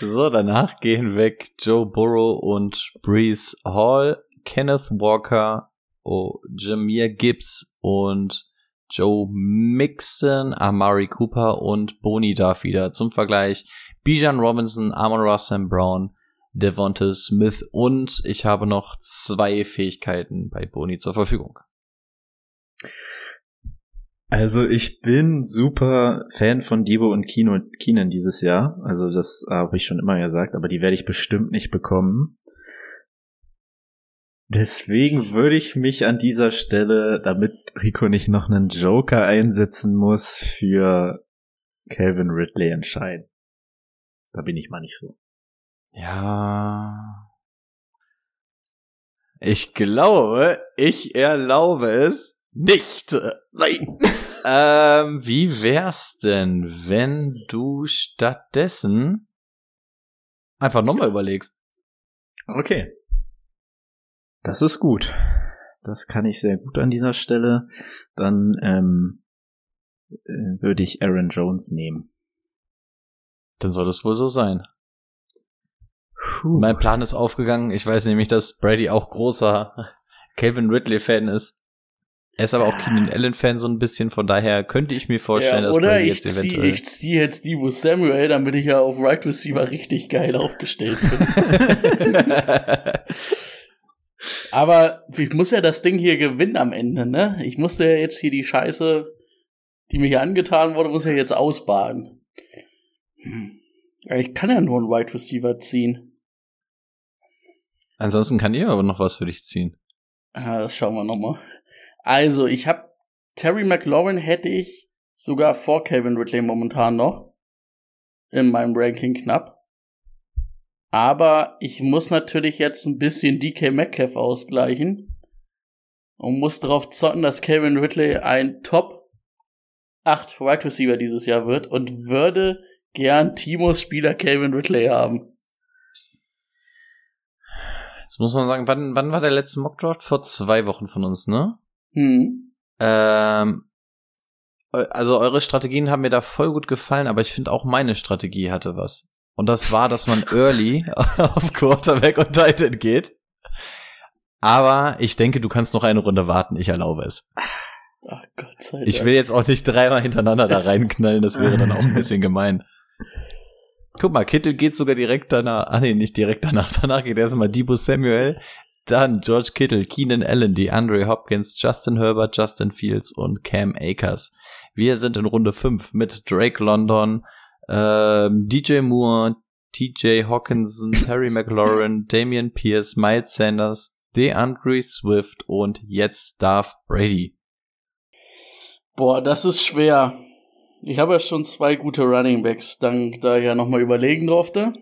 So, danach gehen weg Joe Burrow und Breeze Hall, Kenneth Walker, oh, Jameer Gibbs und Joe Mixon, Amari Cooper und Boni darf wieder. Zum Vergleich Bijan Robinson, Amon Russell Brown, Devonta Smith und ich habe noch zwei Fähigkeiten bei Boni zur Verfügung. Also ich bin super Fan von Debo und Kino, Keenan dieses Jahr. Also das habe ich schon immer gesagt, aber die werde ich bestimmt nicht bekommen. Deswegen würde ich mich an dieser Stelle, damit Rico nicht noch einen Joker einsetzen muss, für Calvin Ridley entscheiden. Da bin ich mal nicht so. Ja. Ich glaube, ich erlaube es nicht. Nein. <laughs> Ähm, wie wär's denn, wenn du stattdessen einfach nochmal überlegst? Okay. Das ist gut. Das kann ich sehr gut an dieser Stelle. Dann ähm, äh, würde ich Aaron Jones nehmen. Dann soll es wohl so sein. Puh. Mein Plan ist aufgegangen. Ich weiß nämlich, dass Brady auch großer <laughs> Calvin Ridley-Fan ist. Er ist aber auch Keenan Allen-Fan so ein bisschen, von daher könnte ich mir vorstellen, ja, dass Brady jetzt zieh, eventuell. ich zieh jetzt Debo Samuel, damit ich ja auf Right Receiver richtig geil aufgestellt bin. <laughs> Aber ich muss ja das Ding hier gewinnen am Ende, ne? Ich musste ja jetzt hier die Scheiße, die mir hier angetan wurde, muss ja jetzt ausbaden. Hm. Ja, Ich kann ja nur einen Wide Receiver ziehen. Ansonsten kann ihr aber noch was für dich ziehen. Ah, das schauen wir nochmal. Also, ich habe Terry McLaurin hätte ich sogar vor Calvin Ridley momentan noch in meinem Ranking knapp. Aber ich muss natürlich jetzt ein bisschen DK Metcalf ausgleichen und muss darauf zocken, dass Calvin Ridley ein Top 8 Wide Receiver dieses Jahr wird und würde gern Timos Spieler Calvin Ridley haben. Jetzt muss man sagen, wann, wann war der letzte Mockdraft? Vor zwei Wochen von uns, ne? Hm. Ähm, also eure Strategien haben mir da voll gut gefallen, aber ich finde auch meine Strategie hatte was. Und das war, dass man <laughs> early <laughs> auf Quarterback und Titan geht. Aber ich denke, du kannst noch eine Runde warten. Ich erlaube es. Ach Gott sei Dank. Ich will jetzt auch nicht dreimal hintereinander da reinknallen. Das wäre dann auch ein bisschen gemein. Guck mal, Kittel geht sogar direkt danach. Ah nee, nicht direkt danach. <laughs> Danach geht erstmal Debo Samuel, dann George Kittle, Keenan Allen, DeAndre Hopkins, Justin Herbert, Justin Fields und Cam Akers. Wir sind in Runde 5 mit Drake London, ähm, DJ Moore, TJ Hawkinson, Terry McLaurin, <laughs> Damian Pierce, Miles Sanders, DeAndre Swift und jetzt Darth Brady. Boah, das ist schwer. Ich habe ja schon zwei gute Running Backs, dank da ich ja nochmal überlegen durfte.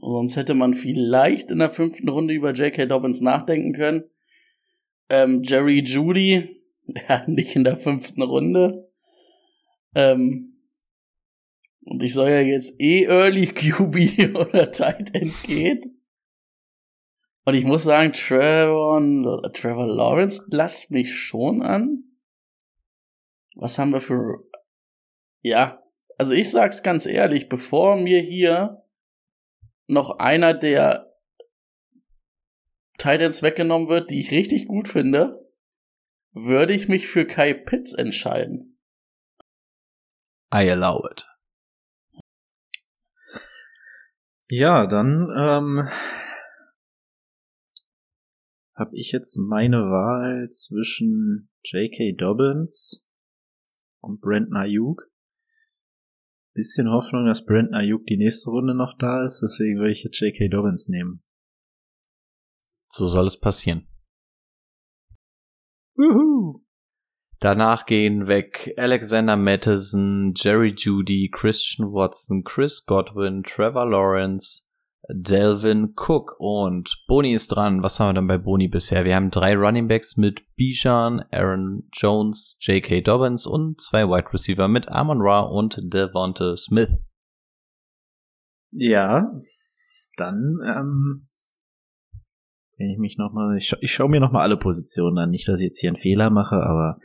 Sonst hätte man vielleicht in der fünften Runde über J.K. Dobbins nachdenken können. Ähm, Jerry Judy, <laughs> ja, nicht in der fünften Runde. Ähm, und ich soll ja jetzt eh Early <laughs> QB oder Tight End gehen. Und ich muss sagen, Trevor, Trevor Lawrence lacht mich schon an. Was haben wir für. Ja, also ich sag's ganz ehrlich, bevor mir hier noch einer der Titans weggenommen wird, die ich richtig gut finde, würde ich mich für Kai Pitts entscheiden. I allow it. Ja, dann ähm, habe ich jetzt meine Wahl zwischen J.K. Dobbins und Brent Ayuk. Bisschen Hoffnung, dass Brent Ayuk die nächste Runde noch da ist, deswegen würde ich jetzt J.K. Dobbins nehmen. So soll es passieren. Wuhu! Danach gehen weg Alexander Madison, Jerry Judy, Christian Watson, Chris Godwin, Trevor Lawrence, Delvin Cook und Boni ist dran. Was haben wir dann bei Boni bisher? Wir haben drei Running Backs mit Bijan, Aaron Jones, J.K. Dobbins und zwei Wide Receiver mit Amon Ra und Devonta Smith. Ja, dann ähm, wenn ich mich noch mal, ich, scha ich schaue mir noch mal alle Positionen an, nicht, dass ich jetzt hier einen Fehler mache, aber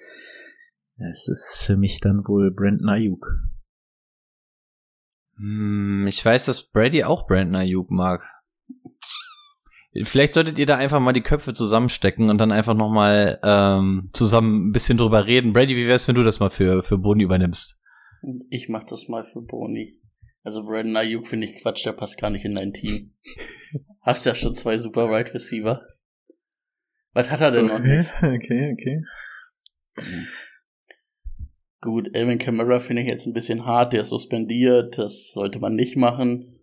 es ist für mich dann wohl Brandon Ayuk. Hm, ich weiß, dass Brady auch Brandon Ayuk mag. Vielleicht solltet ihr da einfach mal die Köpfe zusammenstecken und dann einfach noch mal ähm, zusammen ein bisschen drüber reden. Brady, wie wär's, wenn du das mal für für Boni übernimmst? Ich mach das mal für Boni. Also Brandon Ayuk finde ich Quatsch, der passt gar nicht in dein Team. <laughs> Hast ja schon zwei super Wide right Receiver. Was hat er denn noch nicht? okay, okay. Gut, Elvin Kamara finde ich jetzt ein bisschen hart, der ist suspendiert, das sollte man nicht machen.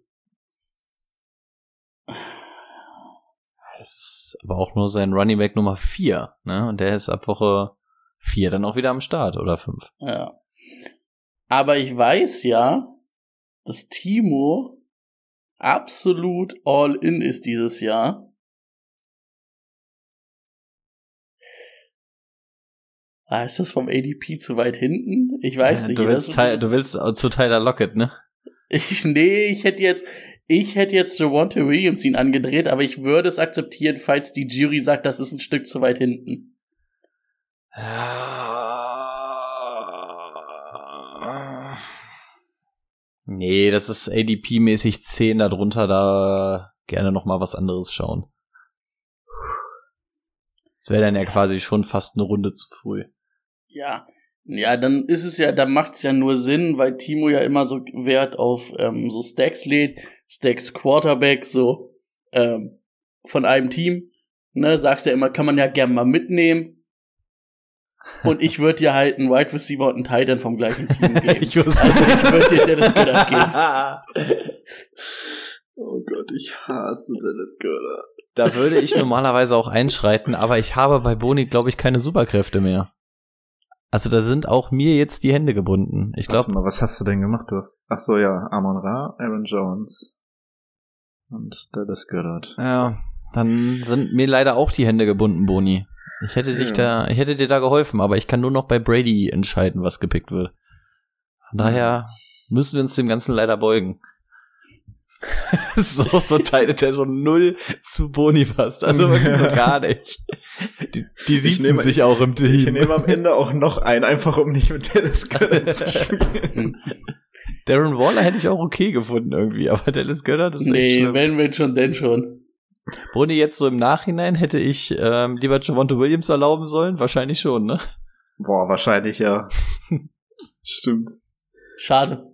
Das ist aber auch nur sein Running Back Nummer 4, ne? Und der ist ab Woche 4 dann auch wieder am Start oder 5. Ja. Aber ich weiß ja, dass Timo absolut all in ist dieses Jahr. Ah, ist das vom ADP zu weit hinten? Ich weiß Ja, nicht. Du willst, Ty- du willst zu Tyler Lockett, ne? Ich, nee, ich hätte jetzt, ich hätte jetzt Javonte Williams ihn angedreht, aber ich würde es akzeptieren, falls die Jury sagt, das ist ein Stück zu weit hinten. Nee, das ist ADP-mäßig 10 darunter, da gerne noch mal was anderes schauen. Das wäre dann ja quasi schon fast eine Runde zu früh. Ja. Ja, dann ist es ja, dann macht's ja nur Sinn, weil Timo ja immer so Wert auf ähm, so Stacks lädt, Stacks Quarterback, so ähm, von einem Team. Ne, sagst ja immer, kann man ja gern mal mitnehmen. Und ich würde dir halt einen Wide Receiver und einen Tight End vom gleichen Team <laughs> geben. Ich wusste- also ich würde dir Dennis Goddard geben. <laughs> Oh Gott, ich hasse Dennis Göller. Da würde ich normalerweise auch einschreiten, aber ich habe bei Boni, glaube ich, keine Superkräfte mehr. Also da sind auch mir jetzt die Hände gebunden. Ich Warte glaube, mal, was hast du denn gemacht? Du hast, ach so, ja, Amon Ra, Aaron Jones und Dennis Goddard. ja, dann sind mir leider auch die Hände gebunden, Boni. Ich hätte dich Ja. da, ich hätte dir da geholfen, aber ich kann nur noch bei Brady entscheiden, was gepickt wird. Von daher müssen wir uns dem Ganzen leider beugen. <laughs> so so Teile, der so null zu Boni passt. Also <laughs> wirklich so gar nicht. Die, die sieht sich auch im Team. Ich nehme am Ende auch noch einen, einfach um nicht mit Dennis Goddard zu <laughs> spielen. Darren Waller hätte ich auch okay gefunden irgendwie, aber Dallas Götter, das ist echt Nee, schlimm. wenn, wenn schon, denn schon. Boni jetzt so im Nachhinein hätte ich ähm, lieber Javonte Williams erlauben sollen? Wahrscheinlich schon, ne? Boah, wahrscheinlich ja. Stimmt. Schade.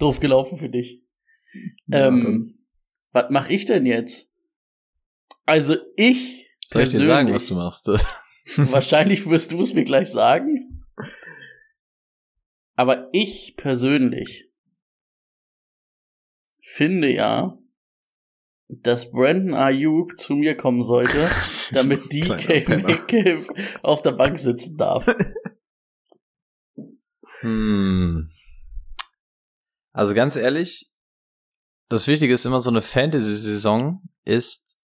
Doof gelaufen für dich. Ja, ähm, was mache ich denn jetzt? Also ich Soll ich dir sagen, was du machst? <laughs> <laughs> wahrscheinlich wirst du es mir gleich sagen. Aber ich persönlich finde ja, dass Brandon Ayuk zu mir kommen sollte, <laughs> damit DK. Metcalf auf der Bank sitzen darf. Hm. Also ganz ehrlich, das Wichtige ist immer so eine Fantasy-Saison ist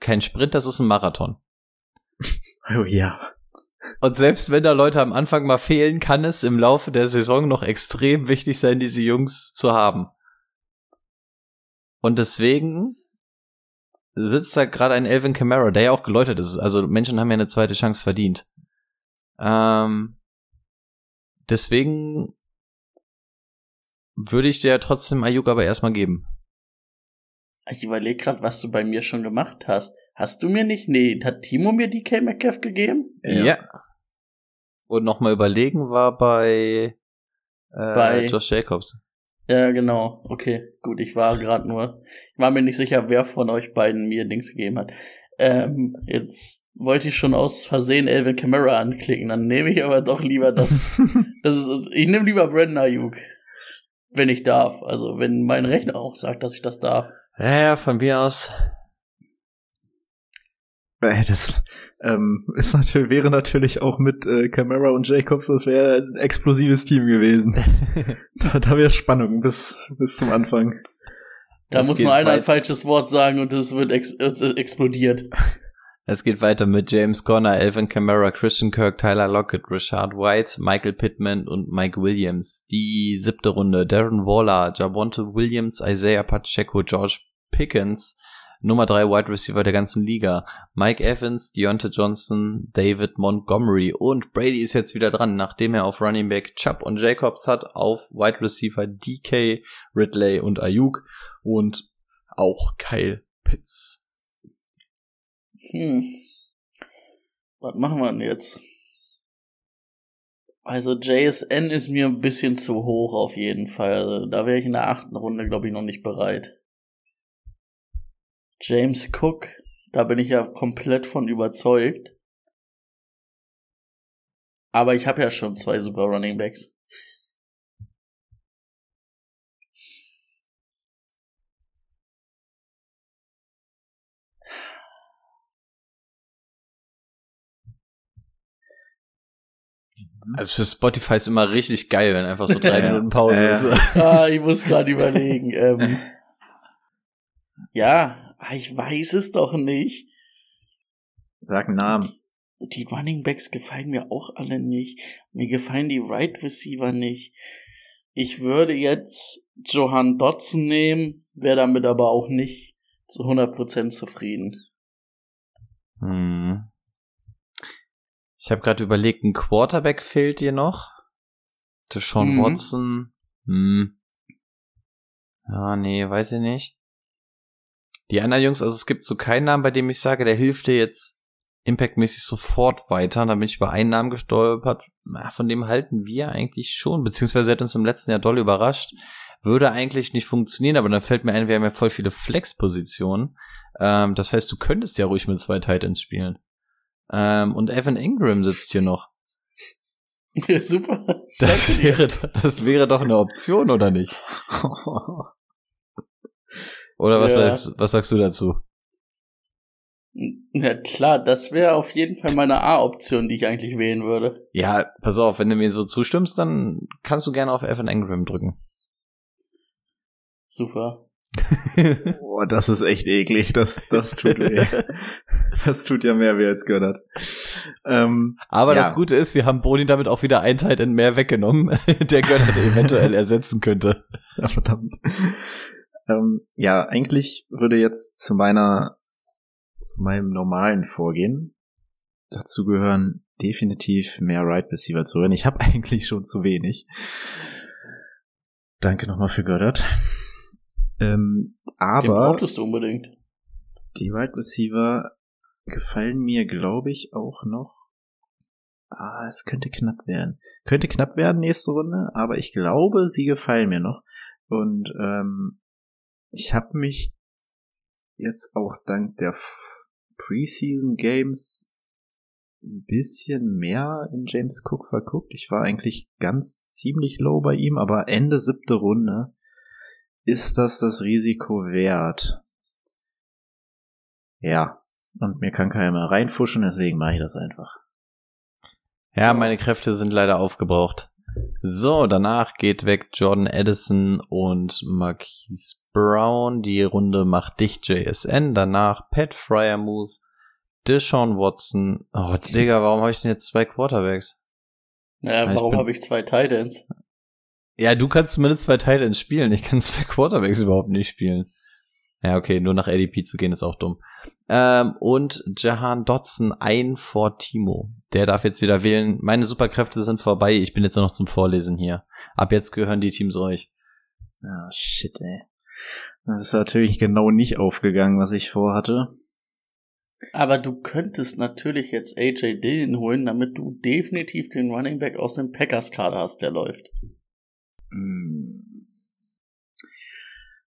kein Sprint, das ist ein Marathon. <laughs> Oh ja. Und selbst wenn da Leute am Anfang mal fehlen, kann es im Laufe der Saison noch extrem wichtig sein, diese Jungs zu haben. Und deswegen sitzt da gerade ein Elvin Kamara, der ja auch geläutert ist. Also Menschen haben ja eine zweite Chance verdient. Ähm, deswegen würde ich dir trotzdem Ayuk aber erstmal geben. Ich überlege gerade, was du bei mir schon gemacht hast. Hast du mir nicht? Nee, hat Timo mir DK Metcalf gegeben? Und nochmal überlegen war bei, äh, Bei- Josh Jacobs. Ja, genau. Okay, gut. Ich war gerade nur, ich war mir nicht sicher, wer von euch beiden mir Dings gegeben hat. Ähm, jetzt wollte ich schon aus Versehen Elvin Kamara anklicken, dann nehme ich aber doch lieber das. <laughs> das ist, ich nehme lieber Brandon Ayuk, wenn ich darf. Also wenn mein Rechner auch sagt, dass ich das darf. Ja, ja, von mir aus. Äh, Das ähm, ist natürlich, wäre natürlich auch mit äh, Camara und Jacobs, das wäre ein explosives Team gewesen. <laughs> da da wäre Spannung bis, bis zum Anfang. Da Das muss nur einer ein falsches Wort sagen und es wird ex es explodiert. <laughs> Es geht weiter mit James Conner, Elvin Kamara, Christian Kirk, Tyler Lockett, Richard White, Michael Pittman und Mike Williams. Die siebte Runde. Darren Waller, Javonte Williams, Isaiah Pacheco, George Pickens, Nummer drei Wide Receiver der ganzen Liga. Mike Evans, Deontay Johnson, David Montgomery und Brady ist jetzt wieder dran, nachdem er auf Running Back Chubb und Jacobs hat, auf Wide Receiver DK, Ridley und Ayuk und auch Kyle Pitts. Hm. Was machen wir denn jetzt? Also JSN ist mir ein bisschen zu hoch auf jeden Fall. Also, da wäre ich in der achten Runde, glaube ich, noch nicht bereit. James Cook, da bin ich ja komplett von überzeugt. Aber ich habe ja schon zwei super Running Backs. Also für Spotify ist immer richtig geil, wenn einfach so drei <laughs> Ja. Minuten Pause Ja. ist. Ah, ich muss gerade überlegen. Ähm, <laughs> ja, ah, ich weiß es doch nicht. Sag einen Namen. die Running Backs gefallen mir auch alle nicht. Mir gefallen die Right Receiver nicht. Ich würde jetzt Johan Dotson nehmen, wäre damit aber auch nicht zu 100% zufrieden. Hm. Ich habe gerade überlegt, ein Quarterback fehlt dir noch. Deshaun mhm. Watson. Hm. Ja, nee, weiß ich nicht. Die anderen Jungs, also es gibt so keinen Namen, bei dem ich sage, der hilft dir jetzt impactmäßig sofort weiter. Und da bin ich über einen Namen gestolpert. Von dem halten wir eigentlich schon, beziehungsweise er hat uns im letzten Jahr doll überrascht. Würde eigentlich nicht funktionieren, aber dann fällt mir ein, wir haben ja voll viele Flex-Positionen. Ähm, das heißt, du könntest ja ruhig mit zwei Titans spielen. Ähm, und Evan Ingram sitzt hier noch. Ja, super. Das wäre, das wäre doch eine Option, oder nicht? <laughs> Oder was, ja. sagst, was sagst du dazu? Ja klar, das wäre auf jeden Fall meine A-Option, die ich eigentlich wählen würde. Ja, pass auf, wenn du mir so zustimmst, dann kannst du gerne auf Evan Ingram drücken. Super. <laughs> Boah, das ist echt eklig. Das, das tut weh. <laughs> das tut ja mehr weh als gehört ähm, Aber ja. das Gute ist, wir haben Boni damit auch wieder ein Teil in mehr weggenommen, <laughs> der Gönnert eventuell ersetzen könnte. Ja, verdammt. Ähm, ja, eigentlich würde jetzt zu meiner, zu meinem normalen Vorgehen dazu gehören, definitiv mehr Right Receiver zu hören. Ich habe <laughs> eigentlich schon zu wenig. Danke nochmal für Göttert. Ähm, aber. Den brauchtest du unbedingt. Die Wide Receiver gefallen mir, glaube ich, auch noch. Ah, es könnte knapp werden. Könnte knapp werden nächste Runde, aber ich glaube, sie gefallen mir noch. Und ähm, ich habe mich jetzt auch dank der Preseason Games ein bisschen mehr in James Cook verguckt. Ich war eigentlich ganz ziemlich low bei ihm, aber Ende siebte Runde ist das das Risiko wert? Ja. Und mir kann keiner mehr reinfuschen, deswegen mache ich das einfach. Ja, meine Kräfte sind leider aufgebraucht. So, danach geht weg Jordan Edison und Marquise Brown. Die Runde macht dicht JSN. Danach Pat Fryermuth, Deshaun Watson. Oh, Digga, warum habe ich denn jetzt zwei Quarterbacks? Ja, warum habe ich zwei Titans? Ja, du kannst zumindest zwei Teile Spielen. Ich kann zwei Quarterbacks überhaupt nicht spielen. Ja, okay, nur nach ADP zu gehen ist auch dumm. Ähm, und Jahan Dotson ein vor Timo. Der darf jetzt wieder wählen. Meine Superkräfte sind vorbei. Ich bin jetzt nur noch zum Vorlesen hier. Ab jetzt gehören die Teams euch. Ah, shit, ey. Das ist natürlich genau nicht aufgegangen, was ich vorhatte. Aber du könntest natürlich jetzt AJ Dillon holen, damit du definitiv den Running Back aus dem Packers Kader hast, der läuft. Hm.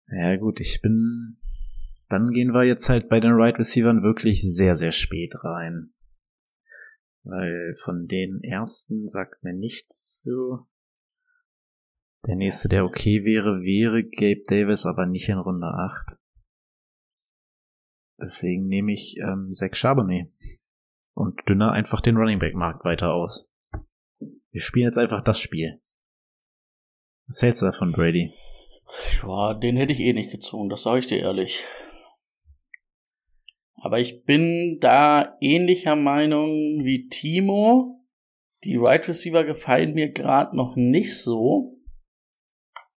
Ja gut, ich bin. Dann gehen wir jetzt halt bei den Right Receivern wirklich sehr, sehr spät rein. Weil von den ersten sagt mir nichts so. Der nächste, der okay wäre, wäre Gabe Davis, aber nicht in Runde 8. Deswegen nehme ich ähm, Zach Charbonnet und dünner einfach den Running Back Markt weiter aus. Wir spielen jetzt einfach das Spiel. Was hältst du davon, Brady? Ja, den hätte ich eh nicht gezogen, das sage ich dir ehrlich. Aber ich bin da ähnlicher Meinung wie Timo. Die Right Receiver gefallen mir gerade noch nicht so.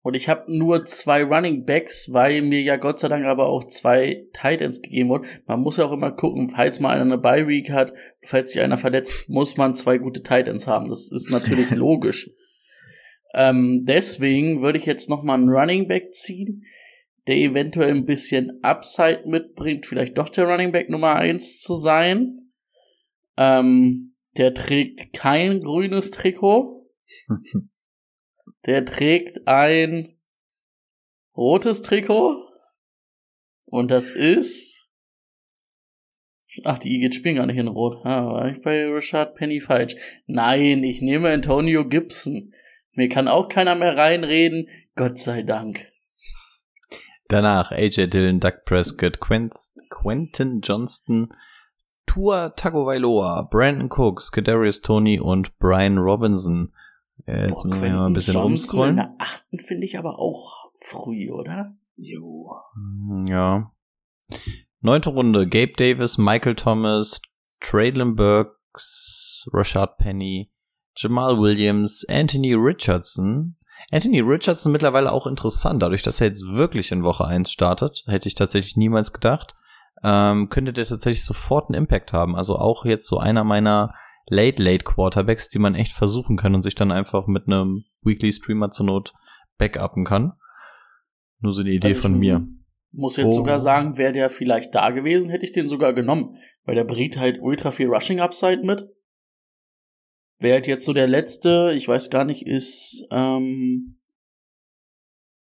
Und ich habe nur zwei Running Backs, weil mir ja Gott sei Dank aber auch zwei Tight Ends gegeben wurden. Man muss ja auch immer gucken, falls mal einer eine Bye Week hat, falls sich einer verletzt, muss man zwei gute Tight Ends haben. Das ist natürlich <laughs> logisch. Ähm, deswegen würde ich jetzt noch mal einen Running Back ziehen, der eventuell ein bisschen Upside mitbringt, vielleicht doch der Running Back Nummer eins zu sein. Ähm, der trägt kein grünes Trikot. <laughs> der trägt ein rotes Trikot. Und das ist. Ach, die Eagles spielen gar nicht in Rot. Ah, war ich bei Richard Penny falsch? Nein, ich nehme Antonio Gibson. Mir kann auch keiner mehr reinreden. Gott sei Dank. Danach AJ Dillon, Doug Prescott, Quent Quentin Johnston, Tua Tagovailoa, Brandon Cooks, Kadarius Tony und Brian Robinson. Jetzt Boah, müssen wir mal ein bisschen Johnson rumscrollen. In der achten finde ich aber auch früh, oder? Jo. Hm, ja. Neunte Runde. Gabe Davis, Michael Thomas, Traylon Burke, Cooks, Rashad Penny, Jamal Williams, Anthony Richardson. Anthony Richardson mittlerweile auch interessant, dadurch, dass er jetzt wirklich in Woche 1 startet, hätte ich tatsächlich niemals gedacht, ähm, könnte der tatsächlich sofort einen Impact haben. Also auch jetzt so einer meiner Late-Late-Quarterbacks, die man echt versuchen kann und sich dann einfach mit einem Weekly-Streamer zur Not backuppen kann. Nur so eine Idee Also von ich mir. Muss jetzt Oh. sogar sagen, wäre der vielleicht da gewesen, hätte ich den sogar genommen. Weil der bringt halt ultra viel Rushing Upside mit. Wäre halt jetzt so der letzte, ich weiß gar nicht, ist, ähm,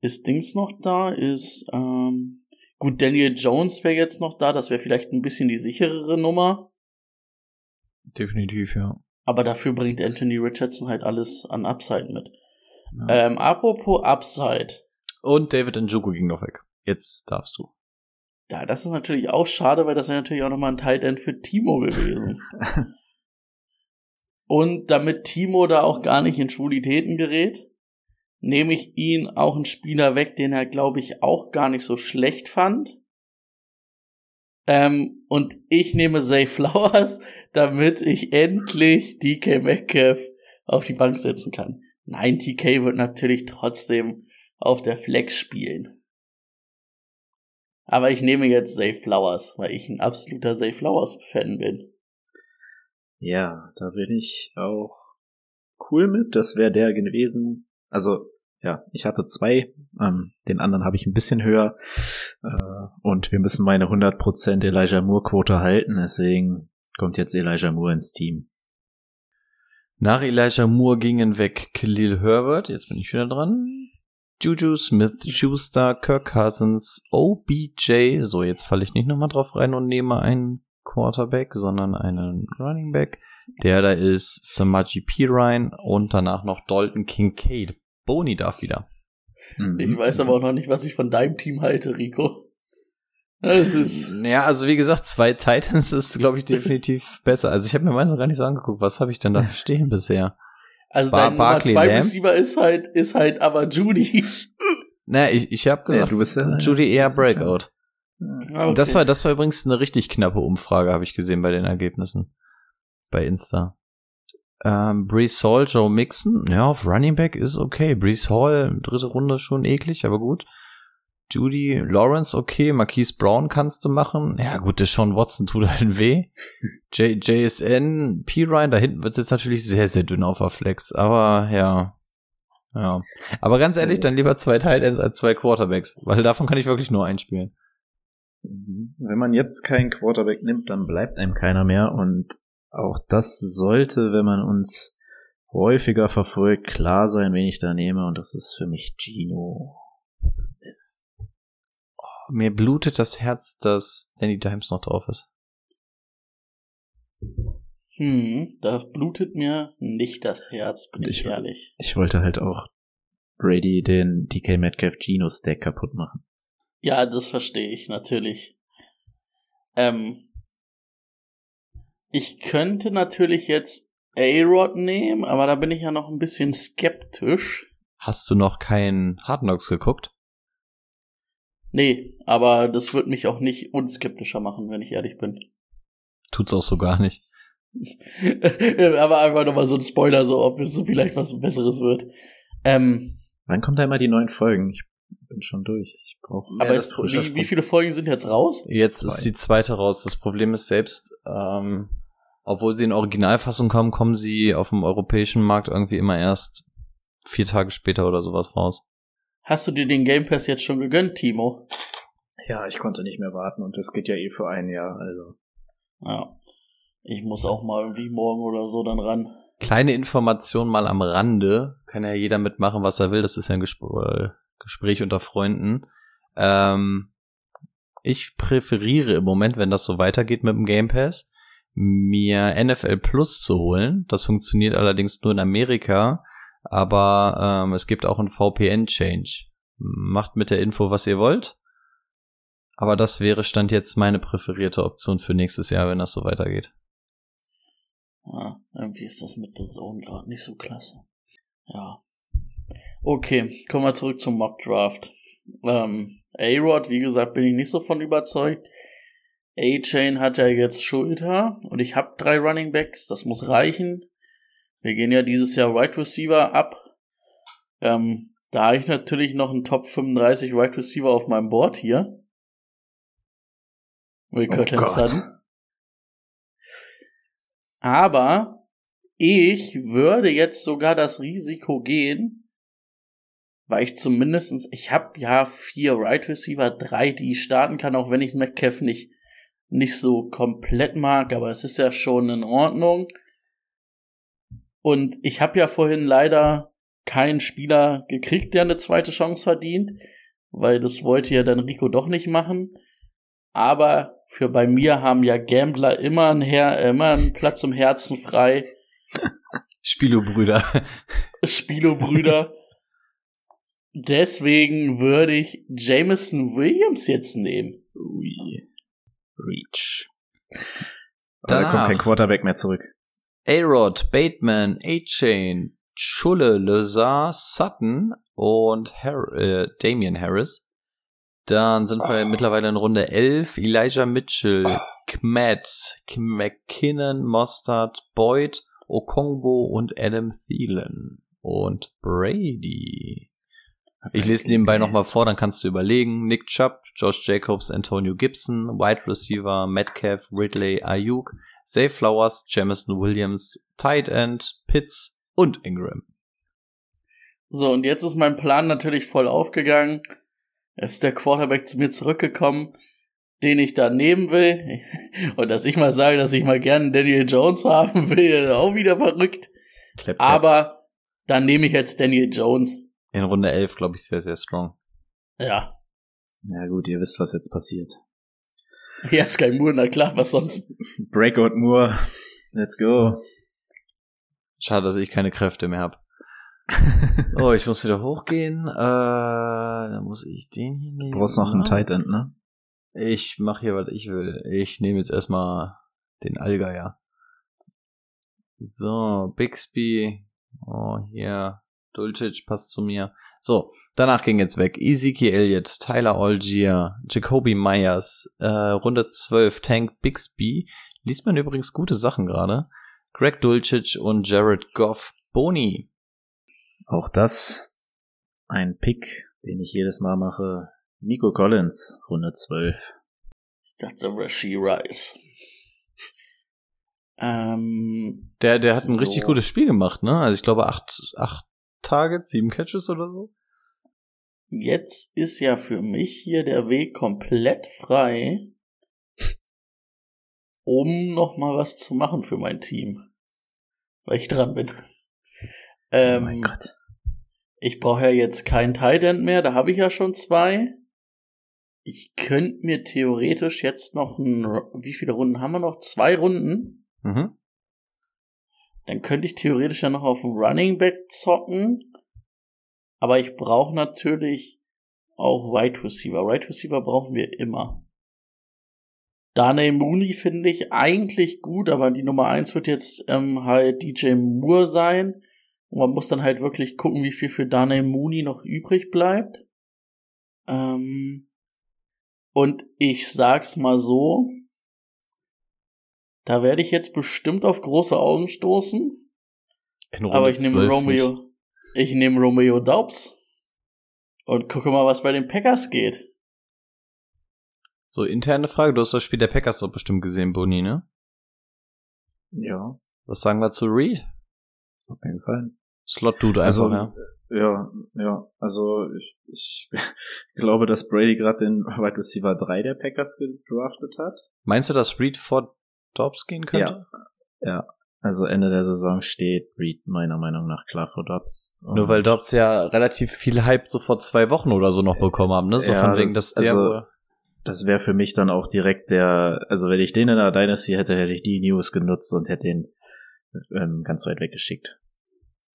ist Dings noch da? Ist, ähm, gut, Daniel Jones wäre jetzt noch da, das wäre vielleicht ein bisschen die sicherere Nummer. Definitiv, ja. Aber dafür bringt Anthony Richardson halt alles an Upside mit. ja. Ähm, apropos Upside. Und David Njoku ging noch weg. Jetzt darfst du. Ja, das ist natürlich auch schade, weil das wäre natürlich auch nochmal ein Tight End für Timo gewesen. <laughs> Und damit Timo da auch gar nicht in Schwulitäten gerät, nehme ich ihn auch einen Spieler weg, den er, glaube ich, auch gar nicht so schlecht fand. Ähm, und ich nehme Zay Flowers, <laughs> damit ich endlich DK Metcalf auf die Bank setzen kann. Nein, TK wird natürlich trotzdem auf der Flex spielen. Aber ich nehme jetzt Zay Flowers, weil ich ein absoluter Zay Flowers-Fan bin. Ja, da bin ich auch cool mit. Das wäre der gewesen. Also, ja, ich hatte zwei. Ähm, den anderen habe ich ein bisschen höher. Äh, und wir müssen meine 100% Elijah Moore-Quote halten. Deswegen kommt jetzt Elijah Moore ins Team. Nach Elijah Moore gingen weg Khalil Herbert, jetzt bin ich wieder dran. Juju Smith, Schuster, Kirk Cousins, OBJ. So, jetzt falle ich nicht nochmal drauf rein und nehme einen Quarterback, sondern einen Running Back. Der da ist Samaji Pirine und danach noch Dalton Kincaid. Boni darf wieder. Mhm. Ich weiß aber auch noch nicht, was ich von deinem Team halte, Rico. Das ist. Ja, also wie gesagt, zwei Titans ist, glaube ich, definitiv <laughs> besser. Also ich habe mir meins noch gar nicht so angeguckt. Was habe ich denn da stehen bisher? Also Bar- dein Nummer Barkley zwei Lamb? Receiver ist halt, ist halt aber Judy. <laughs> Naja, ich, ich habe gesagt, du bist ja- Judy eher Breakout. Okay. Das war, das war übrigens eine richtig knappe Umfrage, habe ich gesehen bei den Ergebnissen. Bei Insta. Ähm, Brees Hall, Joe Mixon, ja, auf Running Back ist okay. Brees Hall, dritte Runde schon eklig, aber gut. Judy, Lawrence, okay. Marquise Brown kannst du machen. Ja, gut, der Sean Watson tut halt <laughs> weh. J JSN, P. Ryan, da hinten wird's jetzt natürlich sehr, sehr dünn auf der Flex, aber ja. Ja. Aber ganz ehrlich, dann lieber zwei Tight Ends als zwei Quarterbacks, weil davon kann ich wirklich nur einspielen. Mhm. Wenn man jetzt keinen Quarterback nimmt, dann bleibt einem keiner mehr. Und auch das sollte, wenn man uns häufiger verfolgt, klar sein, wen ich da nehme. Und das ist für mich Gino. Mir blutet das Herz, dass Danny Dimes noch drauf ist. Hm, da blutet mir nicht das Herz, bin ich, Ich- ehrlich. Ich wollte halt auch Brady den DK Metcalf Gino Stack kaputt machen. Ja, das verstehe ich natürlich. Ähm, ich könnte natürlich jetzt A-Rod nehmen, aber da bin ich ja noch ein bisschen skeptisch. Hast du noch keinen Hard Knocks geguckt? Nee, aber das wird mich auch nicht unskeptischer machen, wenn ich ehrlich bin. Tut's auch so gar nicht. <laughs> aber einfach nochmal so ein Spoiler, so ob es so vielleicht was Besseres wird. Ähm, Wann kommt da immer die neuen Folgen? Ich bin schon durch. Ich brauche aber es, wie, wie viele Folgen sind jetzt raus? Jetzt Zwei. ist die zweite raus. Das Problem ist selbst, ähm, obwohl sie in Originalfassung kommen, kommen sie auf dem europäischen Markt irgendwie immer erst vier Tage später oder sowas raus. Hast du dir den Game Pass jetzt schon gegönnt, Timo? Ja, ich konnte nicht mehr warten und das geht ja eh für ein Jahr, also. Ja. Ich muss auch mal irgendwie morgen oder so dann ran. Kleine Information mal am Rande. Kann ja jeder mitmachen, was er will. Das ist ja ein Gespr äh, Gespräch unter Freunden. Ähm, ich präferiere im Moment, wenn das so weitergeht mit dem Game Pass, mir NFL Plus zu holen. Das funktioniert allerdings nur in Amerika, aber ähm, es gibt auch einen VPN-Change. Macht mit der Info, was ihr wollt. Aber das wäre Stand jetzt meine präferierte Option für nächstes Jahr, wenn das so weitergeht. Ja, irgendwie ist das mit der Zone gerade nicht so klasse. Ja. Okay, kommen wir zurück zum Mock Draft. Ähm, A-Rod, wie gesagt, bin ich nicht so von überzeugt. A-Chain hat ja jetzt Schulter und ich habe drei Running Backs, das muss reichen. Wir gehen ja dieses Jahr Wide Receiver ab. Ähm, da habe ich natürlich noch einen Top 35 Wide Receiver auf meinem Board hier. Will Oh Curtin Gott. Sutton. Aber ich würde jetzt sogar das Risiko gehen, weil ich zumindestens, ich habe ja vier Right Receiver, drei, die ich starten kann, auch wenn ich Metcalf nicht, nicht so komplett mag, aber es ist ja schon in Ordnung. Und ich habe ja vorhin leider keinen Spieler gekriegt, der eine zweite Chance verdient, weil das wollte ja dann Rico doch nicht machen. Aber für bei mir haben ja Gambler immer einen, Her immer einen Platz im Herzen frei. <laughs> Spilo-Brüder. Spilo-Brüder. <laughs> Deswegen würde ich Jameson Williams jetzt nehmen. Ui. Reach. Aber da kommt kein Quarterback mehr zurück. A-Rod, Bateman, A-Chain, Schulle, Lazar, Sutton und Har äh, Damian Harris. Dann sind wir mittlerweile in Runde 11. Elijah Mitchell, Kmet, McKinnon, Mostard, Boyd, Okongbo und Adam Thielen. Und Brady. Ich lese nebenbei nochmal vor, dann kannst du überlegen. Nick Chubb, Josh Jacobs, Antonio Gibson, Wide Receiver, Metcalf, Ridley, Ayuk, Zay Flowers, Jamison Williams, Tight End, Pitts und Ingram. So, und jetzt ist mein Plan natürlich voll aufgegangen. Es ist der Quarterback zu mir zurückgekommen, den ich da nehmen will. <laughs> Und dass ich mal sage, dass ich mal gerne Daniel Jones <laughs> haben will, auch wieder verrückt. Clap, clap. Aber dann nehme ich jetzt Daniel Jones. In Runde 11, glaube ich, sehr, sehr strong. Ja. Ja gut, ihr wisst, was jetzt passiert. Ja, Sky Moore, na klar, was sonst? Breakout Moore. Let's go. Schade, dass ich keine Kräfte mehr habe. <laughs> oh, ich muss wieder hochgehen. Äh, dann muss ich den hier nehmen. Du brauchst noch einen Tight End, ne? Ich mache hier, was ich will. Ich nehme jetzt erstmal den Allgeier. So, Bixby. Oh, hier. Dulcich passt zu mir. So, danach ging jetzt weg. Ezekiel Elliott, Tyler Algier, Jacoby Myers, äh, Runde 12, Tank Bixby. Liest man übrigens gute Sachen gerade. Greg Dulcich und Jared Goff. Boni. Auch das ein Pick, den ich jedes Mal mache. Nico Collins, 112. Ich dachte Rashi Rice. <laughs> Ähm, Der, der hat ein So. richtig gutes Spiel gemacht, ne? Also ich glaube acht, acht Targets, sieben Catches oder so. jetzt ist ja für mich hier der Weg komplett frei, um noch mal was zu machen für mein Team, weil ich dran bin. Ähm, oh mein Gott. Ich brauche ja jetzt kein Tight End mehr, da habe ich ja schon zwei. Ich könnte mir theoretisch jetzt noch ein, wie viele Runden haben wir noch? Zwei Runden. Mhm. Dann könnte ich theoretisch ja noch auf einen Running Back zocken. Aber ich brauche natürlich auch Wide Receiver. Wide Receiver brauchen wir immer. Dane Mooney finde ich eigentlich gut, aber die Nummer eins wird jetzt ähm, halt DJ Moore sein. Und man muss dann halt wirklich gucken, wie viel für Dane Mooney noch übrig bleibt. Ähm, und ich sag's mal so, da werde ich jetzt bestimmt auf große Augen stoßen. Aber ich nehme 12 Romeo. nicht. Ich nehme Romeo Daubs. Und gucke mal, was bei den Packers geht. So, interne Frage, du hast das Spiel der Packers doch bestimmt gesehen, Boni, ne? Ja, Was sagen wir zu Reed? auf jeden Fall. Slot-Dude Also, einfach, ja. ja, ja, also ich, ich <laughs> glaube, dass Brady gerade den Wide Receiver 3 der Packers gedraftet hat. Meinst du, dass Reed vor Dobbs gehen könnte? Ja, also Ende der Saison steht Reed meiner Meinung nach klar vor Dobbs. Nur weil Dobbs ja relativ viel Hype so vor zwei Wochen oder so noch bekommen haben, ne? So Ja, von wegen, das- dass der also- Das wäre für mich dann auch direkt der, also wenn ich den in der Dynasty hätte, hätte ich die News genutzt und hätte den ähm, ganz weit weggeschickt.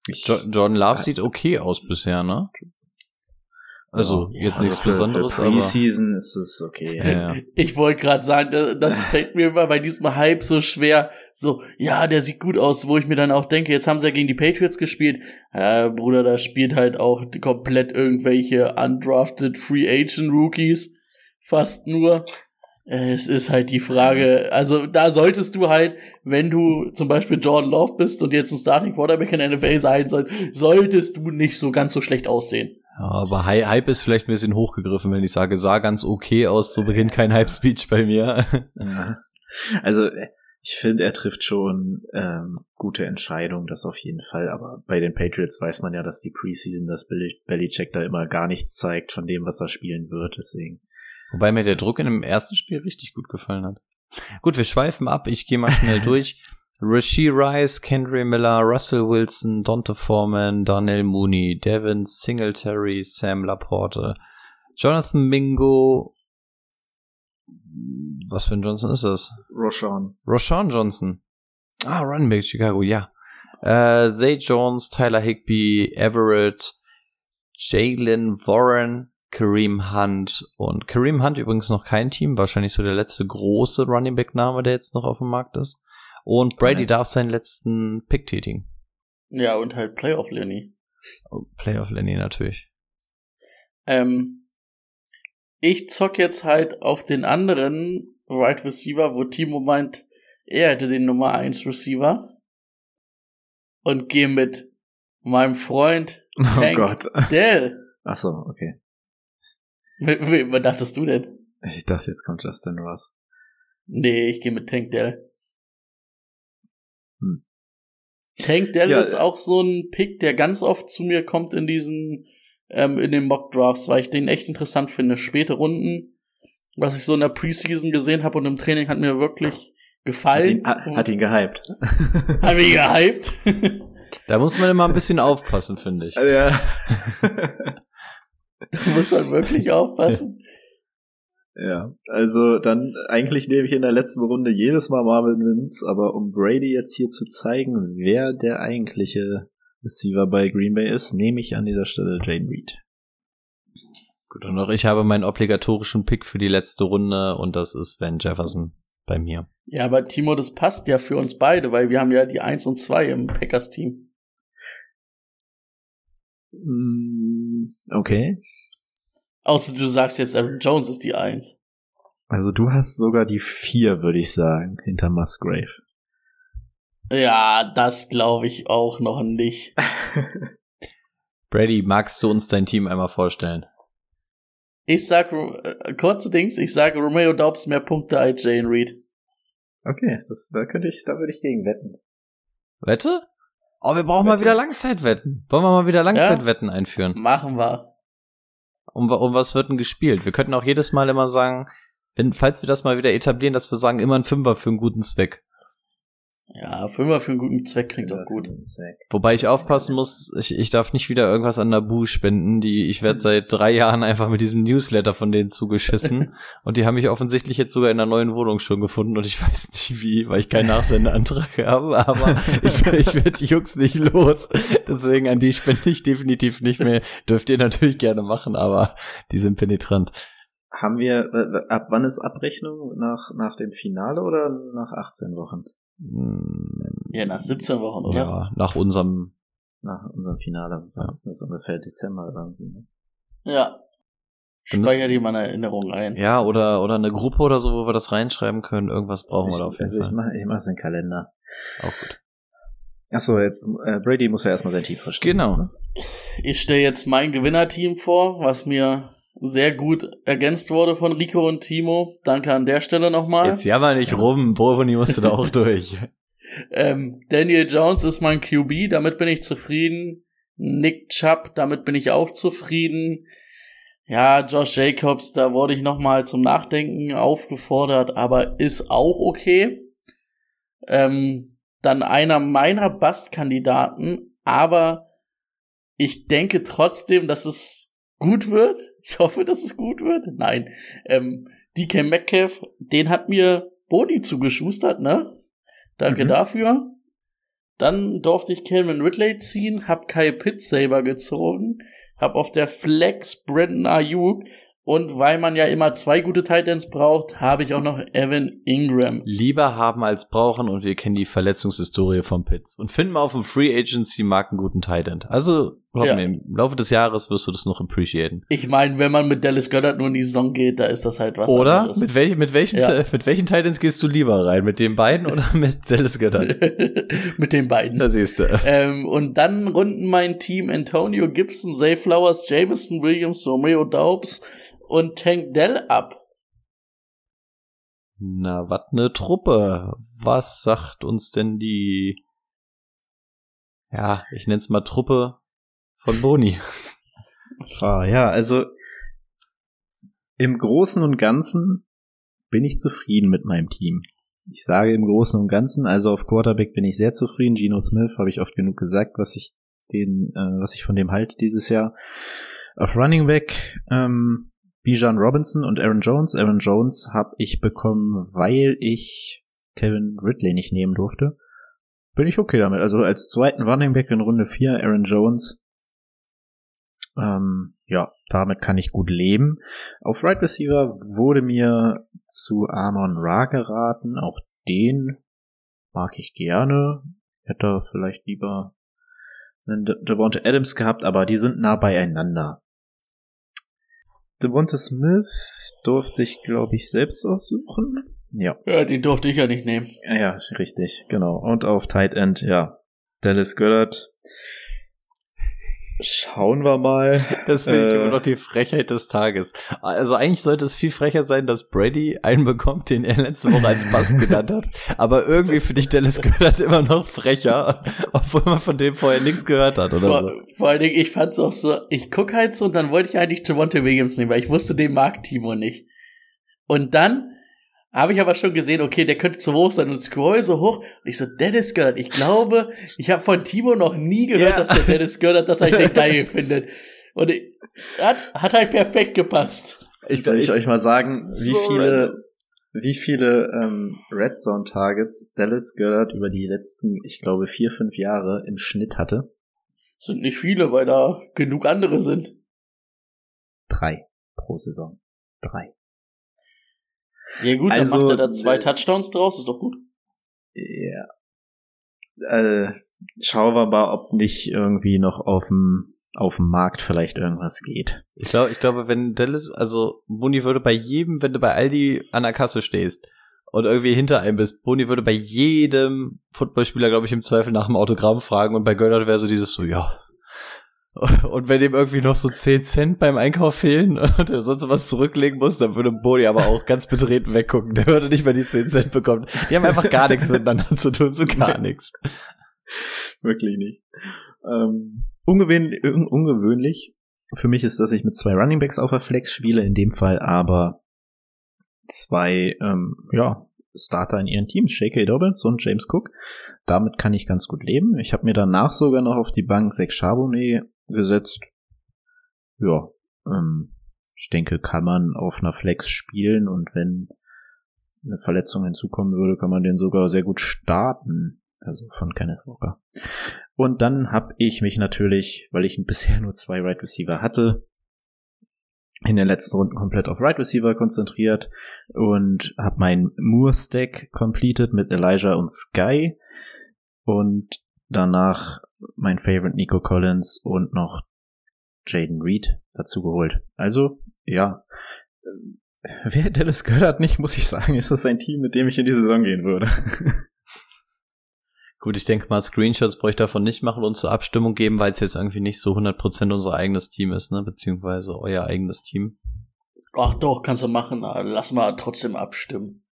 Ich, Jo Jordan Love sieht okay aus bisher, ne? Also, Ja, jetzt also nichts für, Besonderes, für. Preseason ist es okay. Ja, ja. <laughs> Ich wollte gerade sagen, da- das <laughs> fällt mir immer bei diesem Hype so schwer. So, ja, der sieht gut aus, wo ich mir dann auch denke, jetzt haben sie ja gegen die Patriots gespielt. Ja, Bruder, da spielt halt auch komplett irgendwelche undrafted Free Agent Rookies. Fast nur. Es ist halt die Frage, also da solltest du halt, wenn du zum Beispiel Jordan Love bist und jetzt ein Starting Quarterback in der NFL sein soll, solltest du nicht so ganz so schlecht aussehen. Ja, aber Hype ist vielleicht ein bisschen hochgegriffen, wenn ich sage, sah ganz okay aus, so beginnt kein Hype-Speech bei mir. <laughs> Ja. Also ich finde, er trifft schon ähm, gute Entscheidungen, das auf jeden Fall. Aber bei den Patriots weiß man ja, dass die Preseason, dass Belichick da immer gar nichts zeigt von dem, was er spielen wird. Deswegen Wobei mir der Druck in dem ersten Spiel richtig gut gefallen hat. Gut, wir schweifen ab. Ich gehe mal schnell <laughs> durch. Rasheed Rice, Kendry Miller, Russell Wilson, Dante Foreman, Darnell Mooney, Devin Singletary, Sam Laporte, Jonathan Mingo. Was für ein Johnson ist das? Roshan. Roshan Johnson. Ah, Running Back Chicago, ja. Äh, Zay Jones, Tyler Higby, Everett, Jalen Warren, Kareem Hunt und Kareem Hunt übrigens noch kein Team, wahrscheinlich so der letzte große Running Back Name, der jetzt noch auf dem Markt ist. Und Brady darf seinen letzten Pick tätigen. Ja, und halt Playoff Lenny. Oh, Playoff Lenny natürlich. Ähm, ich zock jetzt halt auf den anderen Right Receiver, wo Timo meint, er hätte den Nummer 1 Receiver. Und gehe mit meinem Freund Tank <laughs> oh Gott. Dell. Ach so, okay. Was dachtest du denn? Ich dachte, jetzt kommt Justin Ross. Nee, ich gehe mit Tank Dell. Hm. Tank Dell Ja, ist auch so ein Pick, der ganz oft zu mir kommt in diesen, ähm, in den Mock Drafts, weil ich den echt interessant finde. Späte Runden, was ich so in der Preseason gesehen habe und im Training hat mir wirklich Hat gefallen. ihn, hat, hat ihn gehypt. <laughs> Hab ich gehypt. Da muss man immer ein bisschen aufpassen, finde ich. ja. <laughs> du musst halt wirklich aufpassen. <laughs> ja. Also dann, eigentlich nehme ich in der letzten Runde jedes Mal Marvin Mims, aber um Brady jetzt hier zu zeigen, wer der eigentliche Receiver bei Green Bay ist, nehme ich an dieser Stelle Jane Reed. Gut, und auch ich habe meinen obligatorischen Pick für die letzte Runde und das ist Van Jefferson bei mir. Ja, aber Timo, das passt ja für uns beide, weil wir haben ja die 1 und 2 im Packers-Team. Mm, Okay. Außer du sagst jetzt, Aaron Jones ist die 1. Also du hast sogar die vier, würde ich sagen, hinter Musgrave. Ja, das glaube ich auch noch nicht. <laughs> Brady, magst du uns dein Team einmal vorstellen? Ich sag, äh, kurze Dings, ich sage Romeo Dobbs mehr Punkte als Jane Reed. Okay, das, da könnte ich, da würde ich gegen wetten. Wette? Oh, wir brauchen mal Wette. wieder Langzeitwetten. Wollen wir mal wieder Langzeitwetten einführen? Machen wir. Um, um was wird denn gespielt? Wir könnten auch jedes Mal immer sagen, wenn, falls wir das mal wieder etablieren, dass wir sagen, immer ein Fünfer für einen guten Zweck. Ja, Fünfer für einen guten Zweck klingt doch gut. Wobei ich aufpassen muss, ich, ich darf nicht wieder irgendwas an Nabu spenden, die ich werde seit <laughs> drei Jahren einfach mit diesem Newsletter von denen zugeschissen <laughs> und die haben mich offensichtlich jetzt sogar in einer neuen Wohnung schon gefunden und ich weiß nicht wie, weil ich keinen Nachsendeantrag <laughs> habe, aber ich, ich werde die Jungs nicht los. Deswegen an die spende ich definitiv nicht mehr. Dürft ihr natürlich gerne machen, aber die sind penetrant. Haben wir, äh, ab wann ist Abrechnung? Nach, nach dem Finale oder nach 18 Wochen? Hm, Ja, nach 17 Wochen, oder? Ja, nach unserem Nach unserem Finale. Wann ist das ungefähr Dezember irgendwie? Ne? Ja. Speicher die mal eine Erinnerung ein. Ja, oder, oder eine Gruppe oder so, wo wir das reinschreiben können. Irgendwas brauchen wir da auf jeden also ich Fall. mache ich mach den Kalender. Auch gut. Achso, jetzt äh, Brady muss ja erstmal sein Team verstehen. Genau. jetzt, ne? Ich stelle jetzt mein Gewinnerteam vor, was mir sehr gut ergänzt wurde von Rico und Timo. Danke an der Stelle nochmal. Jetzt jammer nicht rum, Bovoni musste da auch <laughs> durch. Ähm, Daniel Jones ist mein QB, damit bin ich zufrieden. Nick Chubb, damit bin ich auch zufrieden. Ja, Josh Jacobs, da wurde ich nochmal zum Nachdenken aufgefordert, aber ist auch okay. Ähm, dann einer meiner Bastkandidaten, aber ich denke trotzdem, dass es gut wird. Ich hoffe, dass es gut wird. Nein. Ähm, DK Metcalf, den hat mir Boni zugeschustert, ne? Danke Mhm. dafür. Dann durfte ich Calvin Ridley ziehen, hab Kai Pitt selber gezogen, hab auf der Flex Brandon Ayuk und weil man ja immer zwei gute Titans braucht, habe ich auch noch Evan Ingram. Lieber haben als brauchen und wir kennen die Verletzungshistorie von Pitts. Und finden wir auf dem Free Agency Markt einen guten Tight End. Also Ja. mir, im Laufe des Jahres wirst du das noch appreciaten. Ich meine, wenn man mit Dallas Goddard nur in die Saison geht, da ist das halt was Oder? anderes. Mit, welch, mit, welchem, Ja. mit welchen Titans gehst du lieber rein? Mit den beiden oder <laughs> mit Dallas Goddard? <laughs> mit den beiden. Da siehst du. Ähm, und dann runden mein Team Antonio Gibson, Zay Flowers, Jameson Williams, Romeo Daubs und Tank Dell ab. Na, wat ne Truppe. Was sagt uns denn die, ja, ich nenn's mal Truppe von Boni. Ah, ja, also im Großen und Ganzen bin ich zufrieden mit meinem Team. Ich sage im Großen und Ganzen, also auf Quarterback bin ich sehr zufrieden. Geno Smith habe ich oft genug gesagt, was ich den, äh, was ich von dem halte dieses Jahr. Auf Running Back ähm, Bijan Robinson und Aaron Jones. Aaron Jones habe ich bekommen, weil ich Kevin Ridley nicht nehmen durfte. Bin ich okay damit. Also als zweiten Running Back in Runde 4 Aaron Jones. Ähm, ja, damit kann ich gut leben. Auf Right Receiver wurde mir zu Amon Ra geraten. Auch den mag ich gerne. Hätte vielleicht lieber einen De Devonta Adams gehabt, aber die sind nah beieinander. Devonta Smith durfte ich, glaube ich, selbst aussuchen. Ja. Ja, den durfte ich ja nicht nehmen. Ja, ja, richtig, genau. Und auf Tight End, ja. Dallas Goddard. Schauen wir mal. Das finde ich Äh. immer noch die Frechheit des Tages. Also eigentlich sollte es viel frecher sein, dass Brady einen bekommt, den er letzte Woche als Pass genannt hat. Aber irgendwie finde ich Dallas Goddard immer noch frecher, obwohl man von dem vorher nichts gehört hat oder Vor, so. vor allen Dingen, ich fand's auch so, ich guck halt so und dann wollte ich eigentlich Javonte Williams nehmen, weil ich wusste, den mag Timo nicht. Und dann habe ich aber schon gesehen, okay, der könnte zu hoch sein und scroll so hoch und ich so, Dennis Goddard, ich glaube, ich habe von Timo noch nie gehört, Ja. dass der Dennis Goddard das eigentlich <laughs> geil findet. Und ich, hat, hat halt perfekt gepasst. Ich soll ich euch mal sagen, wie So viele, wie viele ähm, Red Zone Targets Dallas Goddard über die letzten, ich glaube, vier, fünf Jahre im Schnitt hatte? Sind nicht viele, weil da genug andere sind. Drei pro Saison. Drei. Ja gut, dann Also, macht er da zwei äh, Touchdowns draus, ist doch gut. Ja. Äh, schauen wir mal, ob nicht irgendwie noch auf dem auf dem Markt vielleicht irgendwas geht. Ich glaube, ich glaube, wenn Dallas, also Boni würde bei jedem, wenn du bei Aldi an der Kasse stehst und irgendwie hinter einem bist, Boni würde bei jedem Footballspieler, glaube ich, im Zweifel nach dem Autogramm fragen und bei Gönnert wäre so dieses so, ja. <laughs> Und wenn ihm irgendwie noch so 10 Cent beim Einkauf fehlen und er sonst was zurücklegen muss, dann würde Boni aber auch ganz betreten weggucken. Der würde nicht mal die 10 Cent bekommen. Die haben einfach gar nichts miteinander zu tun, so gar nichts. <laughs> Wirklich nicht. Ähm, ungewöhnlich, un ungewöhnlich für mich ist, dass ich mit zwei Runningbacks auf der Flex spiele, in dem Fall aber zwei, ähm, ja, Starter in ihren Teams, J.K. Dobbins und James Cook. Damit kann ich ganz gut leben. Ich habe mir danach sogar noch auf die Bank Zach Charbonnet gesetzt. Ja, ähm, ich denke, kann man auf einer Flex spielen und wenn eine Verletzung hinzukommen würde, kann man den sogar sehr gut starten. Also von Kenneth Walker. Und dann habe ich mich natürlich, weil ich <laughs> bisher nur zwei Right Receiver hatte, in den letzten Runden komplett auf Right Receiver konzentriert und habe mein Moore Stack completed mit Elijah und Sky und danach mein Favorite Nico Collins und noch Jaden Reed dazu geholt. Also, ja, äh, wer Dallas Goddard nicht, muss ich sagen, ist das ein Team, mit dem ich in die Saison gehen würde. <laughs> Gut, ich denke mal, Screenshots bräuchte ich davon nicht machen und zur Abstimmung geben, weil es jetzt irgendwie nicht so 100% unser eigenes Team ist, ne, beziehungsweise euer eigenes Team. Ach doch, kannst du machen. aber Lass mal trotzdem abstimmen.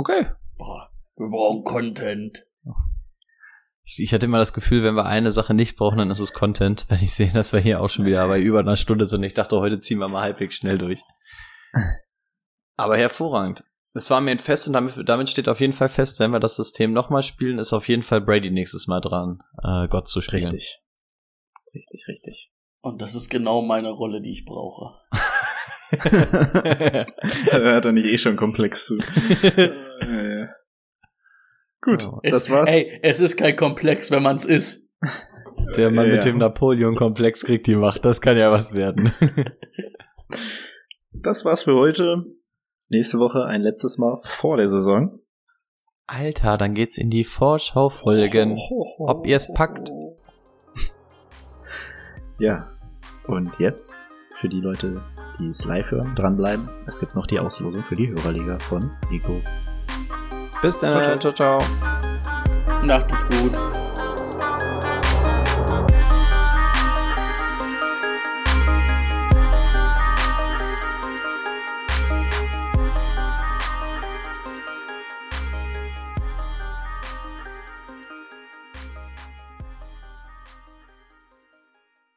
Okay. Boah, wir brauchen Content. Ich, ich hatte immer das Gefühl, wenn wir eine Sache nicht brauchen, dann ist es Content, wenn ich sehe, dass wir hier auch schon wieder bei über einer Stunde sind. Ich dachte, heute ziehen wir mal halbwegs schnell durch. Aber hervorragend. Es war mir ein Fest und damit, damit steht auf jeden Fall fest, wenn wir das System nochmal spielen, ist auf jeden Fall Brady nächstes Mal dran, äh, Gott zu spielen. Richtig. Richtig, richtig. Und das ist genau meine Rolle, die ich brauche. <laughs> er hat er nicht eh schon komplex zu. <laughs> Gut, Ja. Es, das war's. Ey, es ist kein Komplex, wenn man's ist. <laughs> Der Mann Ja. mit dem Napoleon-Komplex kriegt die Macht. Das kann ja was werden. <laughs> Das war's für heute. Nächste Woche ein letztes Mal vor der Saison. Alter, dann geht's in die Vorschau-Folgen. Ob ihr's packt. <laughs> Ja, und jetzt für die Leute, die es live hören, dranbleiben. Es gibt noch die Auslosung für die Hörerliga von Nico. Bis dann. Ciao, ciao. Nacht ist gut.